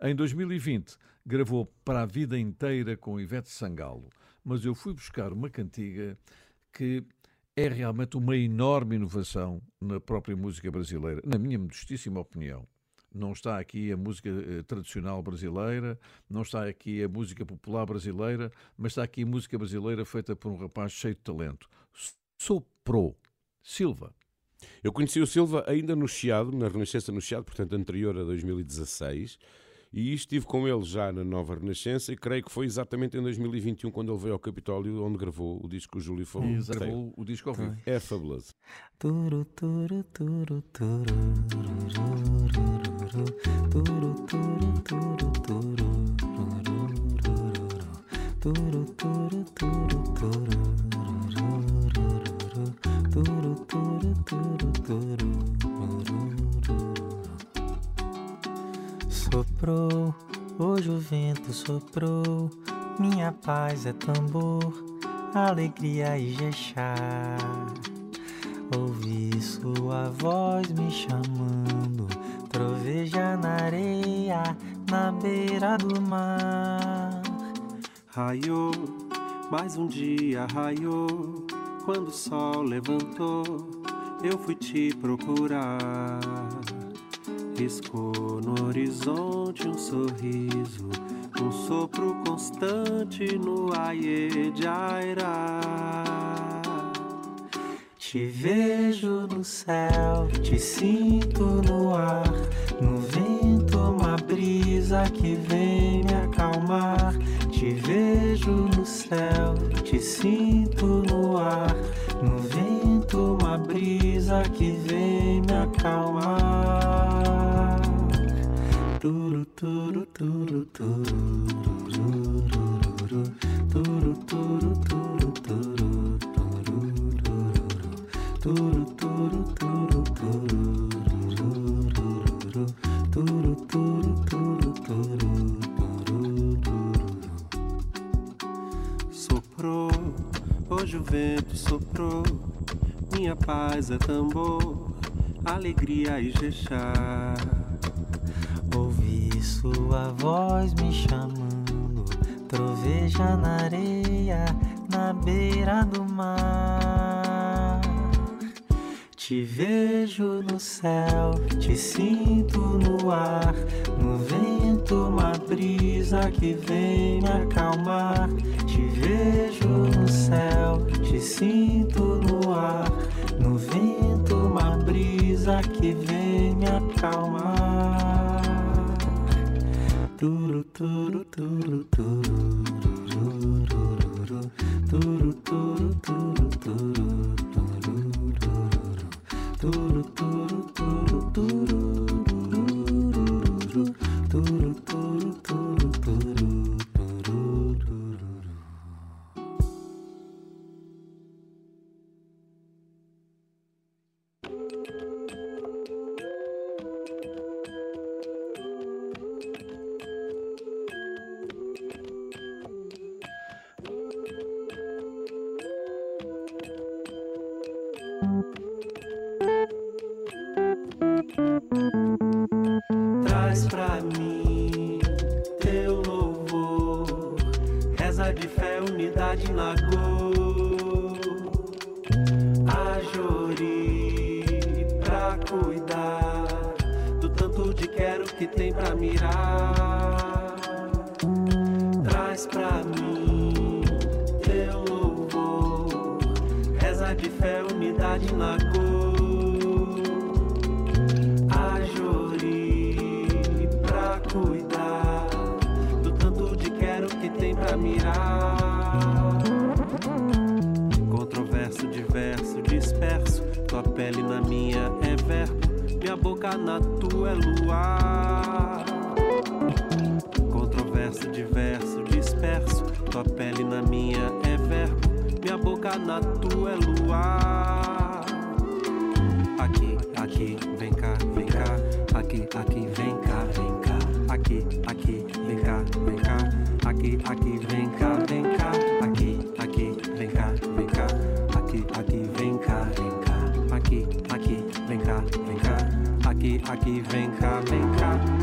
Em 2020, gravou Para a Vida Inteira com Ivete Sangalo, mas eu fui buscar uma cantiga que é realmente uma enorme inovação na própria música brasileira, na minha modestíssima opinião. Não está aqui a música eh, tradicional brasileira, não está aqui a música popular brasileira, mas está aqui a música brasileira feita por um rapaz cheio de talento. Soprou. Silva. Eu conheci o Silva ainda no Chiado, na Renascença no Chiado, portanto anterior a 2016, e estive com ele já na nova Renascença e creio que foi exatamente em 2021 quando ele veio ao Capitólio onde gravou o disco que o Júlio falou. E gravou o disco ao vivo. É fabuloso. Turu, turu, turu, Soprou, o vento soprou, minha paz é tambor, alegria e jexá. Ouvi sua voz me chamando, troveja na areia, na beira do mar. Raiou, mais um dia raiou. Quando o sol levantou, eu fui te procurar. Riscou no horizonte um sorriso, um sopro constante no aie de. Te vejo no céu, te sinto no ar, no vento uma brisa que vem me acalmar. Te vejo no céu, te sinto no ar, no vento uma brisa que vem me acalmar. Turu, turu, turu, turu, rurururu, turu, turu, turu, turu, Soprou, hoje o vento soprou. Minha paz é tambor, alegria e jexá. Ouvi sua voz me chamando, troveja na areia, na beira do mar. Te vejo no céu, te sinto no ar, no vento uma brisa que vem me acalmar. Te vejo no céu, te sinto no ar, no vento uma brisa que vem me acalmar. Turu, turu, turu, turu, rurururu, turu, turu, turu, turu, turururu, turu, turu, turu, turu, que tem pra mirar. Traz pra mim teu louvor, reza de fé, unidade na cor. Ajori pra cuidar tem pra mirar. Controverso, diverso, disperso. Tua pele na minha é verbo, minha boca na tua é luar. Controverso, diverso, disperso. Tua pele na minha é verbo, minha boca na tua é luar. Aqui, aqui, vem cá, vem cá. Aqui, aqui, vem cá, vem cá. Aqui, aqui, vem cá, vem cá. Aqui, aqui, vem cá, vem cá. Aqui, vem cá, vem cá.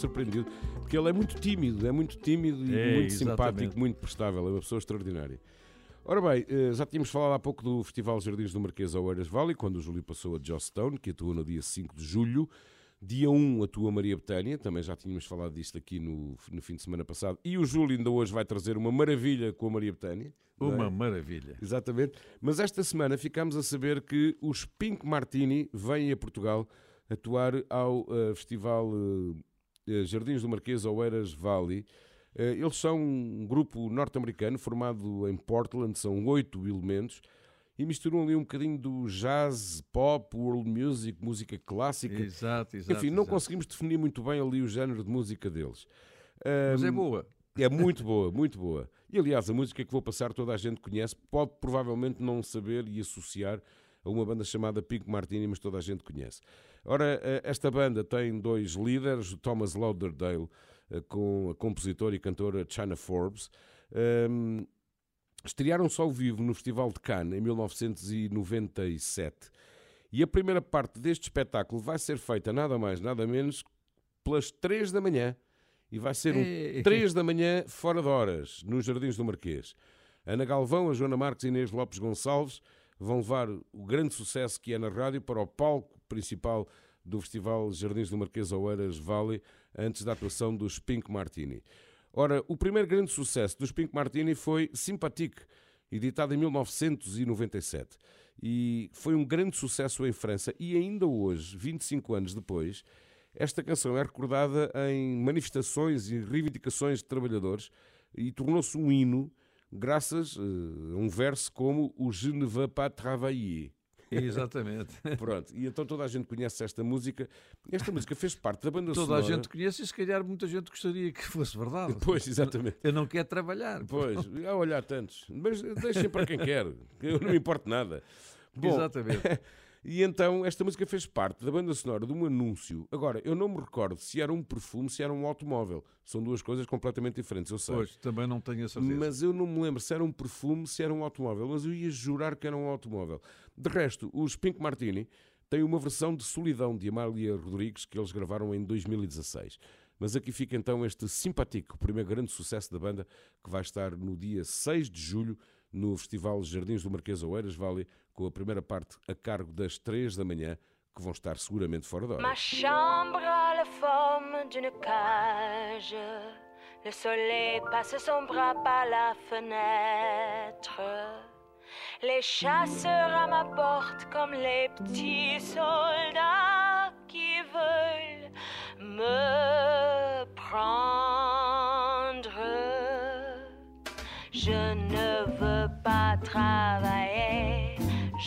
Surpreendido, porque ele é muito tímido, é muito tímido e É, muito exatamente. simpático, muito prestável, é uma pessoa extraordinária. Ora bem, eh, já tínhamos falado há pouco do Festival Jardins do Marquês ao Oeiras Valley, quando o Júlio passou a Jostown, que atuou no dia 5 de julho. Dia 1 atua Maria Betânia, também já tínhamos falado disto aqui no, no fim de semana passado. E o Júlio ainda hoje vai trazer uma maravilha com a Maria Betânia. não é? Uma maravilha. Exatamente. Mas esta semana ficámos a saber que os Pink Martini vêm a Portugal atuar ao eh, Festival eh, Jardins do Marquês Oeiras Valley. Eh, eles são um grupo norte-americano formado em Portland, são oito elementos e misturam ali um bocadinho do jazz, pop, world music, música clássica. Exato, exato, Enfim, não exato. conseguimos definir muito bem ali o género de música deles. Mas é Ahm, boa. É muito boa, muito boa. E aliás, a música que vou passar toda a gente conhece, pode provavelmente não saber e associar a uma banda chamada Pink Martini, mas toda a gente conhece. Ora, eh, esta banda tem dois líderes, Thomas Lauderdale, eh, com a compositora e cantora China Forbes. Ahm, Estrearam-se ao vivo no Festival de Cannes em 1997. E a primeira parte deste espetáculo vai ser feita nada mais, nada menos pelas 3 da manhã. E vai ser um Ei. 3 da manhã fora de horas, nos Jardins do Marquês. Ana Galvão, a Joana Marques e Inês Lopes Gonçalves vão levar o grande sucesso que é na rádio para o palco principal do Festival Jardins do Marquês Oeiras Valley, antes da atuação dos Pink Martini. Ora, o primeiro grande sucesso dos Pink Martini foi Sympathique, editado em 1997. E foi um grande sucesso em França e ainda hoje, 25 anos depois, esta canção é recordada em manifestações e reivindicações de trabalhadores e tornou-se um hino graças eh, a um verso como o Je ne veux pas travailler. Exatamente. Pronto, e então toda a gente conhece esta música. Esta música fez parte da banda Toda sonora. a gente conhece e se calhar muita gente gostaria que fosse verdade. Pois, exatamente. Eu não quero trabalhar. Pois, há olhar tantos. Mas deixem para quem quer, que eu não me importo nada. Bom, Exatamente. E então esta música fez parte da banda sonora de um anúncio. Agora, eu não me recordo se era um perfume, se era um automóvel. São duas coisas completamente diferentes, eu sei. Pois, também não tenho a certeza. Mas eu não me lembro se era um perfume, se era um automóvel. Mas eu ia jurar que era um automóvel. De resto, os Pink Martini têm uma versão de Solidão de Amália Rodrigues que eles gravaram em 2016. Mas aqui fica então este simpático, o primeiro grande sucesso da banda, que vai estar no dia 6 de julho no Festival Jardins do Marquês Oeiras Valley, com a primeira parte a cargo das 3 da manhã, que vão estar seguramente fora de hora. Ma chambre a la forme d'une cage. Le soleil passe son bras par la fenêtre. Les chasseurs à ma porte comme les petits soldats qui veulent me prendre. Je ne veux pas travailler,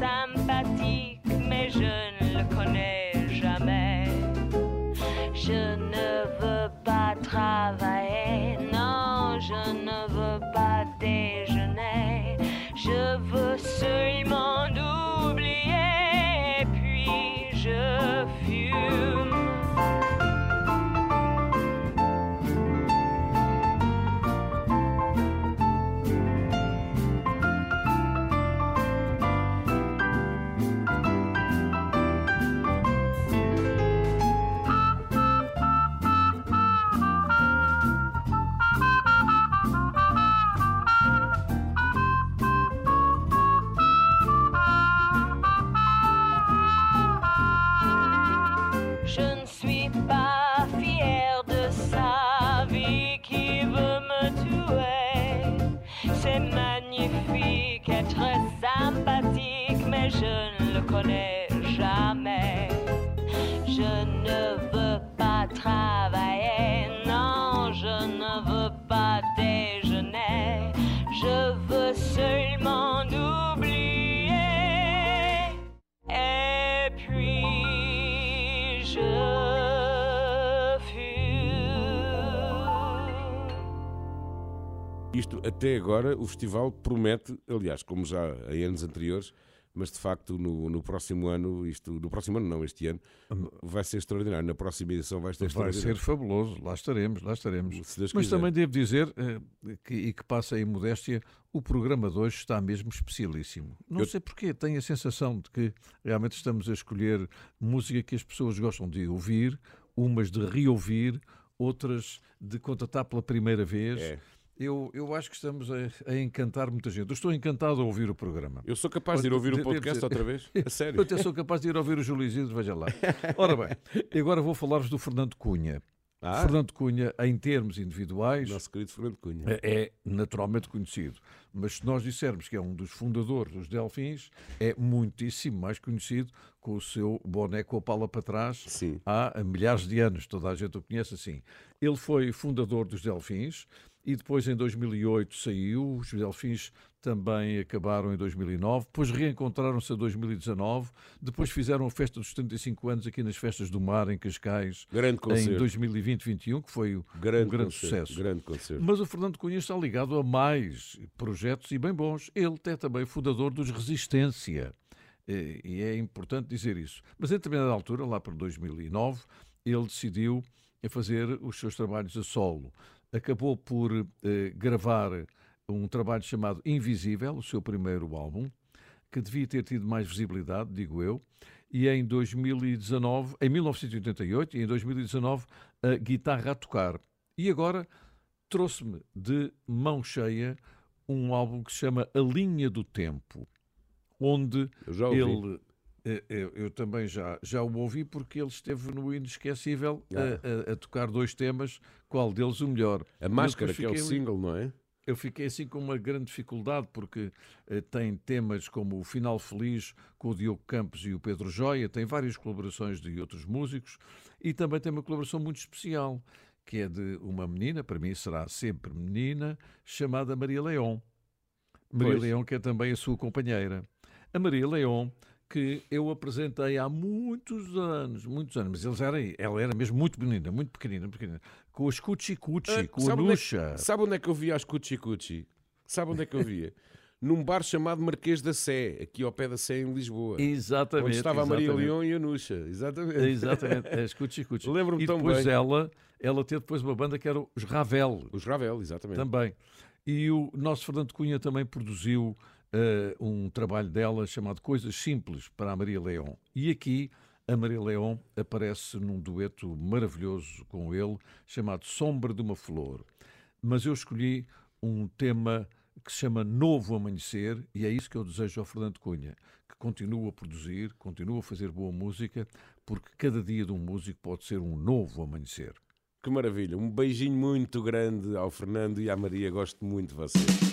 sympathique, mais je ne le connais jamais. Je ne veux pas travailler, non, je ne je ne le connais jamais. Je ne veux pas travailler, non, je ne veux pas déjeuner. Je veux seulement oublier. Et puis je fume. Isto, até agora, o festival promete, aliás, como já em anos anteriores, mas de facto no, no próximo ano, isto, no próximo ano não, este ano, vai ser extraordinário. Na próxima edição vai ser Vai extraordinário. ser fabuloso, lá estaremos, lá estaremos. Mas quiser. também devo dizer, eh, que, e que passa em modéstia, o programa de hoje está mesmo especialíssimo. Não Eu- sei porquê, tenho a sensação de que realmente estamos a escolher música que as pessoas gostam de ouvir, umas de reouvir, outras de contatar pela primeira vez. É. Eu, eu acho que estamos a, a encantar muita gente. Eu estou encantado a ouvir o programa. Eu sou capaz de ir ouvir o podcast outra vez? A sério? Eu até sou capaz de ir ouvir o Júlio Isidro, veja lá. Ora bem, agora vou falar-vos do Fernando Cunha. Ah. Fernando Cunha, em termos individuais, Nosso querido Fernando Cunha. é é naturalmente conhecido. Mas se nós dissermos que é um dos fundadores dos Delfins, é muitíssimo mais conhecido com o seu boné com a pala para trás Sim. há milhares de anos. Toda a gente o conhece assim. Ele foi fundador dos Delfins e depois, em 2008, saiu. Os Delfins também acabaram em 2009. Depois reencontraram-se em 2019. Depois fizeram a festa dos 75 anos aqui nas Festas do Mar, em Cascais, Grande em concerto. 2020-21, que foi Grande um grande concerto, sucesso. grande. Mas o Fernando Cunha está ligado a mais projetos e bem bons. Ele é também fundador dos Resistência. E e é importante dizer isso. Mas em determinada altura, lá para 2009, ele decidiu a fazer os seus trabalhos a solo. Acabou por eh, gravar um trabalho chamado Invisível, o seu primeiro álbum, que devia ter tido mais visibilidade, digo eu, e em 2019, em 1988 e em 2019, a guitarra a tocar. E agora trouxe-me de mão cheia um álbum que se chama A Linha do Tempo, onde ele. Eh, Eu, eu também já, já o ouvi porque ele esteve no Inesquecível a- a, a tocar dois temas, qual deles o melhor. A Eu Máscara, que é o single, não é? eu fiquei assim com uma grande dificuldade porque eh, tem temas como o Final Feliz com o Diogo Campos e o Pedro Joia, tem várias colaborações de outros músicos e também tem uma colaboração muito especial que é de uma menina, para mim será sempre menina, chamada Maria Leão. Maria Pois. Leão, que é também a sua companheira. A Maria Leão, que eu apresentei há muitos anos, muitos anos, mas eles eram, ela era mesmo muito menina, muito pequenina, pequenina, com os Cuchi Cuchi, Ah, com a é Nuxa. Sabe onde é que eu via as Cuchi Cuchi? Sabe onde é que eu via? Num bar chamado Marquês da Sé, aqui ao pé da Sé, em Lisboa. Exatamente. Onde estava a Maria exatamente. Leão e a Nuxa. Exatamente. Exatamente, é, escute, escute. Lembro-me E tão depois bem. ela, ela teve depois uma banda que era os Ravel. Os Ravel, exatamente. Também. E o nosso Fernando Cunha também produziu eh, um trabalho dela chamado Coisas Simples para a Maria Leão. E aqui a Maria Leão aparece num dueto maravilhoso com ele, chamado Sombra de uma Flor. Mas eu escolhi um tema que se chama Novo Amanhecer, e é isso que eu desejo ao Fernando Cunha, que continue a produzir, continue a fazer boa música, porque cada dia de um músico pode ser um novo amanhecer. Que maravilha. Um beijinho muito grande ao Fernando e à Maria. Gosto muito de vocês.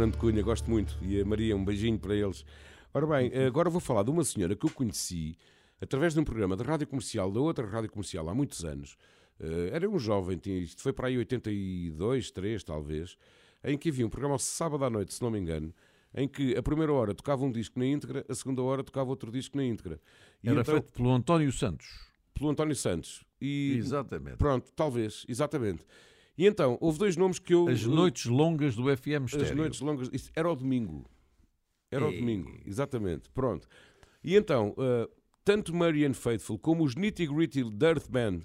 Fernando Cunha, gosto muito. E a Maria, um beijinho para eles. Ora bem, agora vou falar de uma senhora que eu conheci através de um programa da rádio comercial, da outra rádio comercial, há muitos anos. Eh, Era um jovem, tinha, isto foi para aí 82, 3 talvez, em que havia um programa ao sábado à noite, se não me engano, em que a primeira hora tocava um disco na íntegra, a segunda hora tocava outro disco na íntegra. E Era então- feito pelo António Santos. pelo António Santos. E, Exatamente. Pronto, talvez, exatamente. E então, houve dois nomes que eu. As noites longas do FM As Estéreo. noites longas. Isso era o domingo. Era o domingo, exatamente. Pronto. E então, uh, tanto Marianne Faithful como os Nitty Gritty Dirt Band,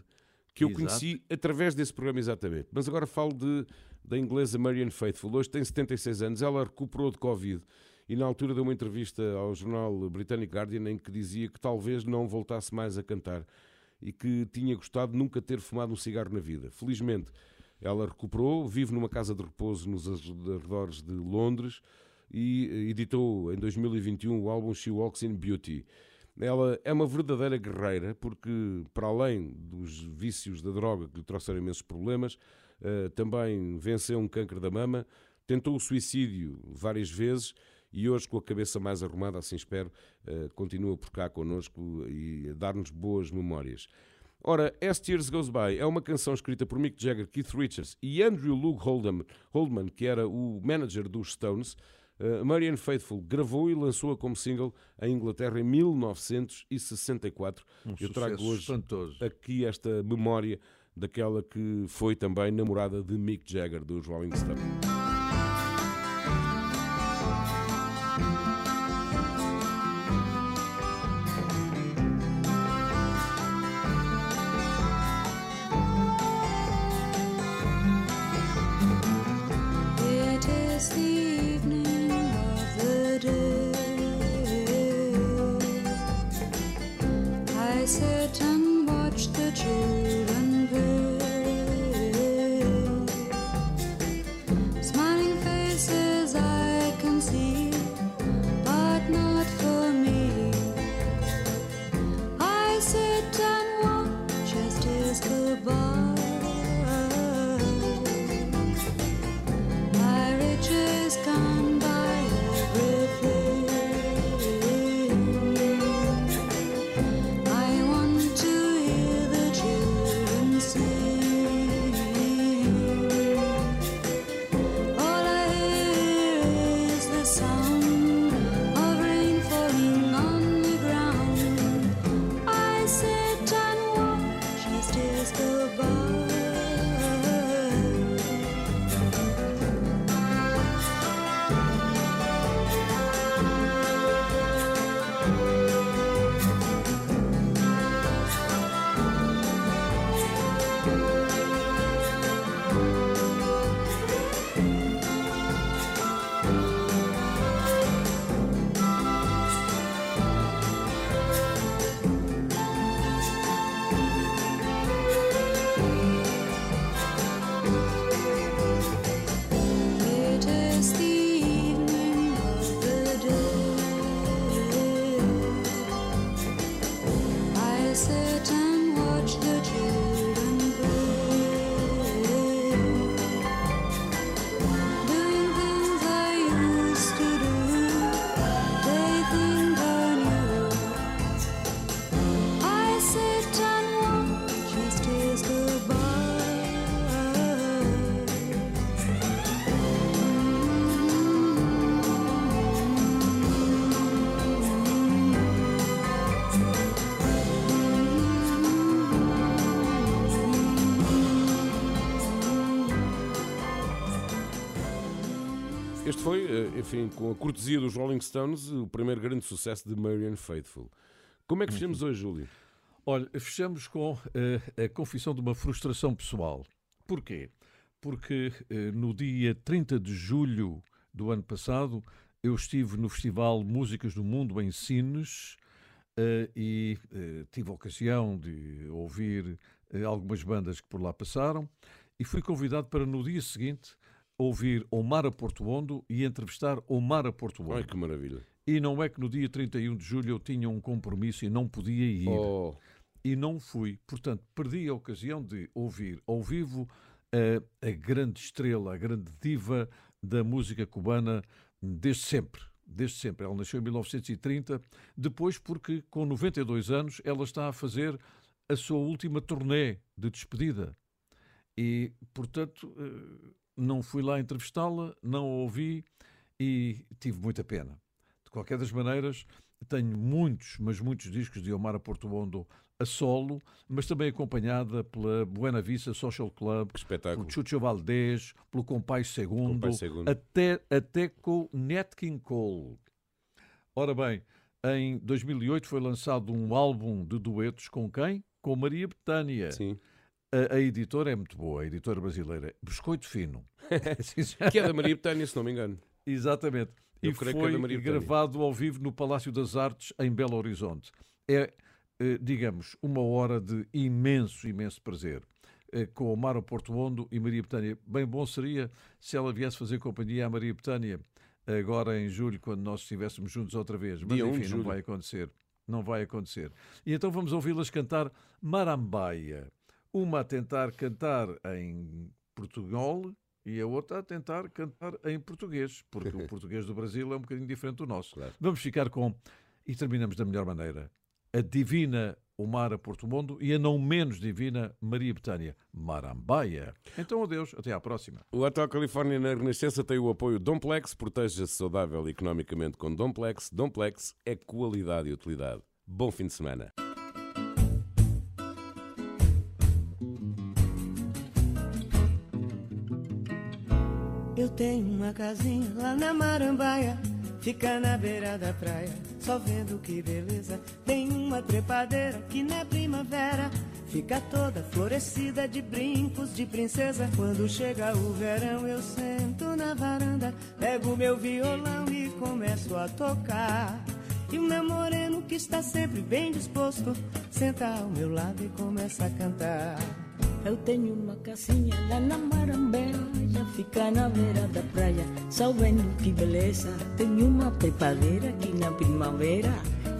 que eu Exato. conheci através desse programa exatamente. Mas agora falo de, da inglesa Marianne Faithful. Hoje tem 76 anos, ela recuperou de Covid. E na altura deu uma entrevista ao jornal britânico Guardian em que dizia que talvez não voltasse mais a cantar e que tinha gostado de nunca ter fumado um cigarro na vida. Felizmente, ela recuperou, vive numa casa de repouso nos arredores de Londres e eh, editou em 2021 o álbum She Walks in Beauty. Ela é uma verdadeira guerreira porque, para além dos vícios da droga que lhe trouxeram imensos problemas, eh, também venceu um câncer da mama, tentou o suicídio várias vezes e hoje, com a cabeça mais arrumada, assim espero, eh, continua por cá connosco e a dar-nos boas memórias. Ora, As Tears Goes By é uma canção escrita por Mick Jagger, Keith Richards e Andrew Luke Holdman, Holdman que era o manager dos Stones. Uh, Marianne Faithful gravou e lançou-a como single em Inglaterra em 1964. Um Eu trago hoje espantoso. aqui esta memória daquela que foi também namorada de Mick Jagger, dos Rolling Stones. Foi, eh, enfim, com a cortesia dos Rolling Stones, o primeiro grande sucesso de Marianne Faithful. Como é que fechamos hoje, Júlio? Olha, fechamos com eh, a confissão de uma frustração pessoal. Porquê? Porque eh, no dia 30 de julho do ano passado eu estive no Festival Músicas do Mundo em Sines eh, e tive a ocasião de ouvir algumas bandas que por lá passaram e fui convidado para no dia seguinte ouvir Omar a Portuondo e entrevistar Omar a Portuondo. Ai, que maravilha. E não é que no dia 31 de julho eu tinha um compromisso e não podia ir. Oh. E não fui. Portanto, perdi a ocasião de ouvir ao vivo a, a grande estrela, a grande diva da música cubana desde sempre. Desde sempre. Ela nasceu em 1930, depois porque, com 92 anos, ela está a fazer a sua última turnê de despedida. E, portanto, eh, não fui lá entrevistá-la, não a ouvi e tive muita pena. De qualquer das maneiras, tenho muitos, mas muitos discos de Omar Portuondo a solo, mas também acompanhada pela Buena Vista Social Club, pelo Chucho Valdés, pelo Compais Segundo, Segundo. Até, até com Nat King Cole. Ora bem, em 2008 foi lançado um álbum de duetos com quem? Com Maria Betânia. Sim. A, a editora é muito boa, a editora brasileira. Biscoito Fino. que é da Maria Betânia, se não me engano. Exatamente. Eu e creio que é foi da Maria Betânia. gravado ao vivo no Palácio das Artes, em Belo Horizonte. É, eh, digamos, uma hora de imenso, imenso prazer. Eh, Com Omar Portuondo e Maria Betânia. Bem bom seria se ela viesse fazer companhia à Maria Betânia agora em julho, quando nós estivéssemos juntos outra vez. Mas Dia 1 de enfim, não vai acontecer. Não vai acontecer. E então vamos ouvi-las cantar Marambaia. Uma a tentar cantar em português e a outra a tentar cantar em português, porque o português do Brasil é um bocadinho diferente do nosso. Vamos ficar com, e terminamos da melhor maneira, a divina Omara Portumondo e a não menos divina Maria Betânia Marambaia. Então, adeus, até à próxima. O Hotel Califórnia na Renascença tem o apoio Domplex. Proteja-se saudável economicamente com Domplex. Domplex é qualidade e utilidade. Bom fim de semana. Tenho uma casinha lá na Marambaia, fica na beira da praia, só vendo que beleza. Tem uma trepadeira que na primavera fica toda florescida de brincos de princesa. Quando chega o verão, eu sento na varanda, pego meu violão e começo a tocar. E o meu moreno, que está sempre bem disposto, senta ao meu lado e começa a cantar. Eu tenho uma casinha lá na Marambeia, fica na beira da praia, só vendo que beleza. Tenho uma trepadeira que na primavera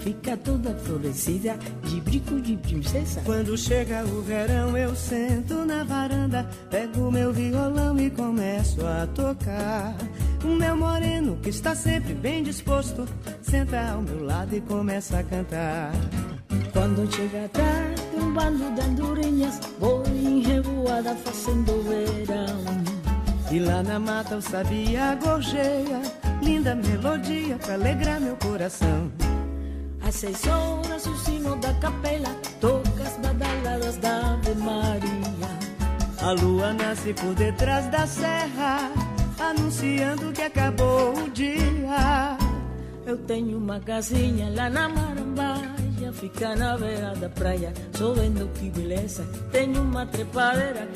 fica toda florescida de brinco de princesa. Quando chega o verão, eu sento na varanda, pego meu violão e começo a tocar. O meu moreno, que está sempre bem disposto, senta ao meu lado e começa a cantar. Quando chega tarde, um bando de andorinhas, vou em revoada fazendo verão. E lá na mata o sabia gorjeia, linda melodia pra alegrar meu coração. Às seis horas o sino da capela toca as badaladas da Ave Maria. A lua nasce por detrás da serra, anunciando que acabou o dia. Eu tenho uma casinha lá na Marambaia, fica na beira da praia, só vendo que beleza. Tenho uma trepadeira que